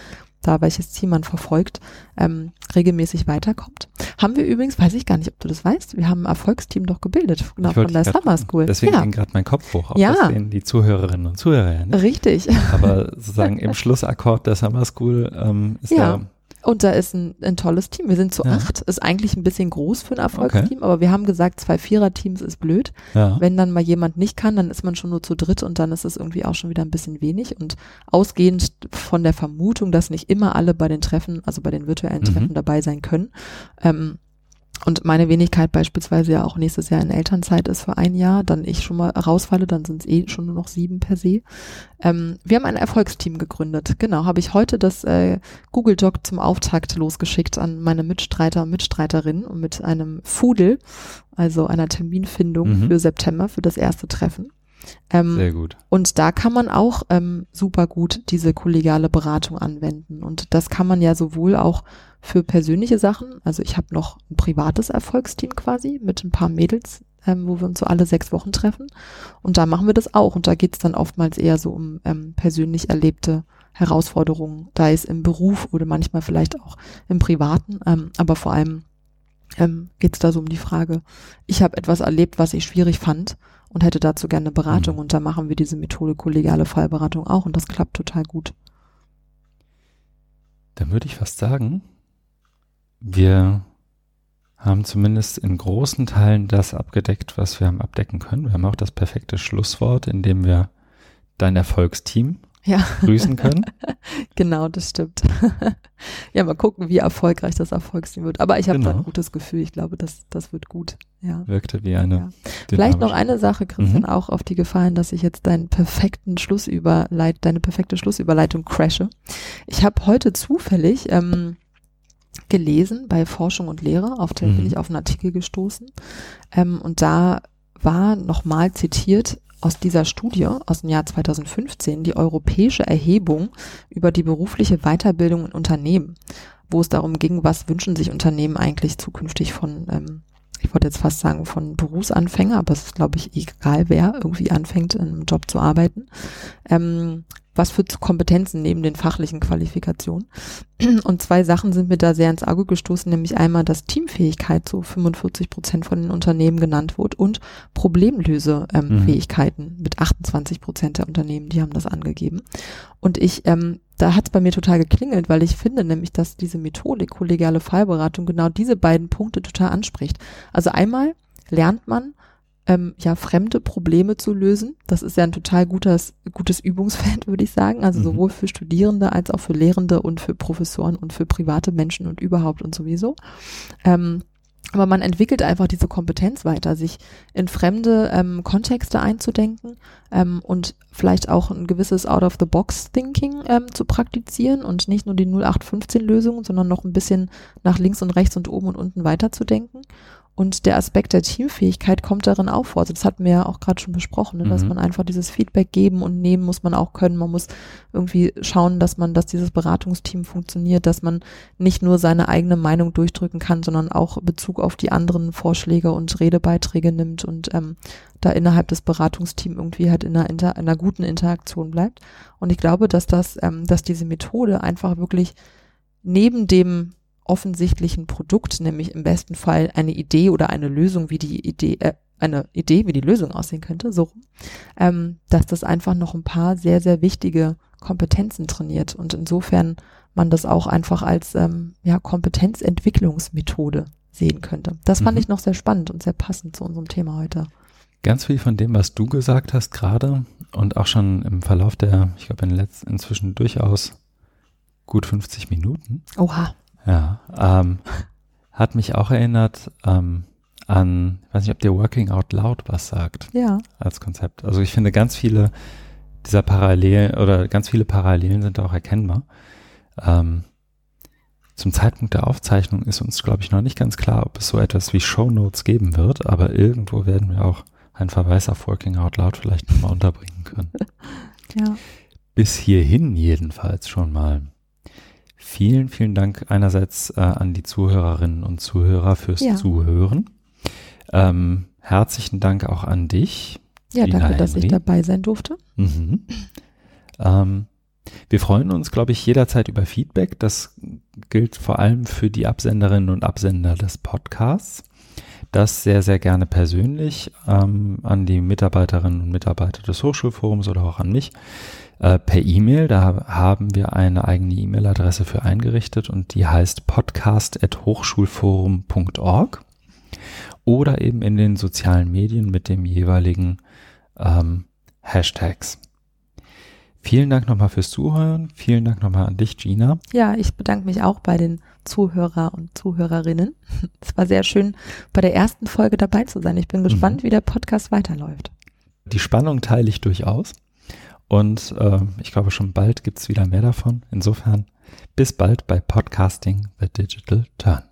Speaker 2: da welches Ziel man verfolgt, ähm, regelmäßig weiterkommt. Haben wir übrigens, weiß ich gar nicht, ob du das weißt, wir haben ein Erfolgsteam doch gebildet genau, von der Summer School.
Speaker 1: Deswegen ja. ging gerade mein Kopf hoch, auch ja. das sehen die Zuhörerinnen und Zuhörer nicht.
Speaker 2: Richtig.
Speaker 1: Aber sozusagen im Schlussakkord der Summer School ähm, ist ja. da
Speaker 2: und da ist ein, ein tolles Team. Wir sind zu ja. acht. Ist eigentlich ein bisschen groß für ein Erfolgsteam, okay. aber wir haben gesagt, zwei Vierer-Teams ist blöd. Ja. Wenn dann mal jemand nicht kann, dann ist man schon nur zu dritt und dann ist es irgendwie auch schon wieder ein bisschen wenig. Und ausgehend von der Vermutung, dass nicht immer alle bei den Treffen, also bei den virtuellen mhm. Treffen dabei sein können, ähm, und meine Wenigkeit beispielsweise ja auch nächstes Jahr in Elternzeit ist für ein Jahr, dann ich schon mal rausfalle, dann sind es eh schon nur noch sieben per se. Ähm, wir haben ein Erfolgsteam gegründet. Genau, habe ich heute das äh, Google Doc zum Auftakt losgeschickt an meine Mitstreiter und Mitstreiterinnen und mit einem Fudel, also einer Terminfindung mhm. für September für das erste Treffen.
Speaker 1: Ähm, Sehr gut.
Speaker 2: Und da kann man auch ähm, super gut diese kollegiale Beratung anwenden. Und das kann man ja sowohl auch für persönliche Sachen. Also ich habe noch ein privates Erfolgsteam quasi mit ein paar Mädels, ähm, wo wir uns so alle sechs Wochen treffen. Und da machen wir das auch. Und da geht es dann oftmals eher so um ähm, persönlich erlebte Herausforderungen, da ist im Beruf oder manchmal vielleicht auch im Privaten, ähm, aber vor allem ähm, geht es da so um die Frage, ich habe etwas erlebt, was ich schwierig fand und hätte dazu gerne eine Beratung mhm. und da machen wir diese Methode kollegiale Fallberatung auch und das klappt total gut.
Speaker 1: Dann würde ich fast sagen, wir haben zumindest in großen Teilen das abgedeckt, was wir haben abdecken können. Wir haben auch das perfekte Schlusswort, in dem wir dein Erfolgsteam ja. grüßen können.
Speaker 2: genau, das stimmt. ja, mal gucken, wie erfolgreich das Erfolgsteam wird. Aber ich habe genau. da ein gutes Gefühl. Ich glaube, das, das wird gut. Ja.
Speaker 1: Wirkte wie eine. Ja.
Speaker 2: Vielleicht noch eine Sache, Christian, mhm. auch auf die gefallen, dass ich jetzt deinen perfekten Schlussüberleit, deine perfekte Schlussüberleitung crashe. Ich habe heute zufällig ähm, gelesen bei Forschung und Lehre, auf den mhm. bin ich auf einen Artikel gestoßen. Ähm, und da war nochmal zitiert aus dieser Studie aus dem Jahr 2015 die europäische Erhebung über die berufliche Weiterbildung in Unternehmen, wo es darum ging, was wünschen sich Unternehmen eigentlich zukünftig von, ähm, ich wollte jetzt fast sagen, von Berufsanfänger, aber es ist, glaube ich, egal, wer irgendwie anfängt, in einem Job zu arbeiten. Ähm, was für Kompetenzen neben den fachlichen Qualifikationen. Und zwei Sachen sind mir da sehr ins Auge gestoßen, nämlich einmal, dass Teamfähigkeit zu 45 Prozent von den Unternehmen genannt wird und Problemlösefähigkeiten ähm, mhm. mit 28 Prozent der Unternehmen, die haben das angegeben. Und ich, ähm, da hat es bei mir total geklingelt, weil ich finde nämlich, dass diese Methodik kollegiale Fallberatung genau diese beiden Punkte total anspricht. Also einmal lernt man, ähm, ja, fremde Probleme zu lösen. Das ist ja ein total gutes, gutes Übungsfeld, würde ich sagen. Also mhm. sowohl für Studierende als auch für Lehrende und für Professoren und für private Menschen und überhaupt und sowieso. Ähm, aber man entwickelt einfach diese Kompetenz weiter, sich in fremde ähm, Kontexte einzudenken ähm, und vielleicht auch ein gewisses Out-of-the-Box-Thinking ähm, zu praktizieren und nicht nur die 0815-Lösungen, sondern noch ein bisschen nach links und rechts und oben und unten weiterzudenken. Und der Aspekt der Teamfähigkeit kommt darin auch vor. Also das hatten wir ja auch gerade schon besprochen, ne? dass mhm. man einfach dieses Feedback geben und nehmen muss man auch können. Man muss irgendwie schauen, dass man, dass dieses Beratungsteam funktioniert, dass man nicht nur seine eigene Meinung durchdrücken kann, sondern auch Bezug auf die anderen Vorschläge und Redebeiträge nimmt und ähm, da innerhalb des Beratungsteams irgendwie halt in einer, Inter in einer guten Interaktion bleibt. Und ich glaube, dass das, ähm, dass diese Methode einfach wirklich neben dem offensichtlichen Produkt, nämlich im besten Fall eine Idee oder eine Lösung, wie die Idee, äh, eine Idee, wie die Lösung aussehen könnte, so ähm, dass das einfach noch ein paar sehr, sehr wichtige Kompetenzen trainiert und insofern man das auch einfach als ähm, ja, Kompetenzentwicklungsmethode sehen könnte. Das fand mhm. ich noch sehr spannend und sehr passend zu unserem Thema heute.
Speaker 1: Ganz viel von dem, was du gesagt hast gerade und auch schon im Verlauf der, ich glaube, in inzwischen durchaus gut 50 Minuten.
Speaker 2: Oha.
Speaker 1: Ja, ähm, hat mich auch erinnert ähm, an, ich weiß nicht, ob dir Working Out Loud was sagt.
Speaker 2: Ja.
Speaker 1: Als Konzept. Also ich finde ganz viele dieser Parallelen oder ganz viele Parallelen sind auch erkennbar. Ähm, zum Zeitpunkt der Aufzeichnung ist uns, glaube ich, noch nicht ganz klar, ob es so etwas wie Show Notes geben wird, aber irgendwo werden wir auch einen Verweis auf Working Out Loud vielleicht nochmal unterbringen können.
Speaker 2: ja.
Speaker 1: Bis hierhin jedenfalls schon mal. Vielen, vielen Dank einerseits äh, an die Zuhörerinnen und Zuhörer fürs ja. Zuhören. Ähm, herzlichen Dank auch an dich.
Speaker 2: Ja, Lina danke, dass ich dabei sein durfte.
Speaker 1: Mhm. Ähm, wir freuen uns, glaube ich, jederzeit über Feedback. Das gilt vor allem für die Absenderinnen und Absender des Podcasts. Das sehr, sehr gerne persönlich ähm, an die Mitarbeiterinnen und Mitarbeiter des Hochschulforums oder auch an mich äh, per E-Mail. Da haben wir eine eigene E-Mail-Adresse für eingerichtet und die heißt podcast.hochschulforum.org oder eben in den sozialen Medien mit dem jeweiligen ähm, Hashtags. Vielen Dank nochmal fürs Zuhören. Vielen Dank nochmal an dich, Gina.
Speaker 2: Ja, ich bedanke mich auch bei den Zuhörer und Zuhörerinnen. Es war sehr schön, bei der ersten Folge dabei zu sein. Ich bin gespannt, mhm. wie der Podcast weiterläuft.
Speaker 1: Die Spannung teile ich durchaus. Und äh, ich glaube, schon bald gibt es wieder mehr davon. Insofern bis bald bei Podcasting The Digital Turn.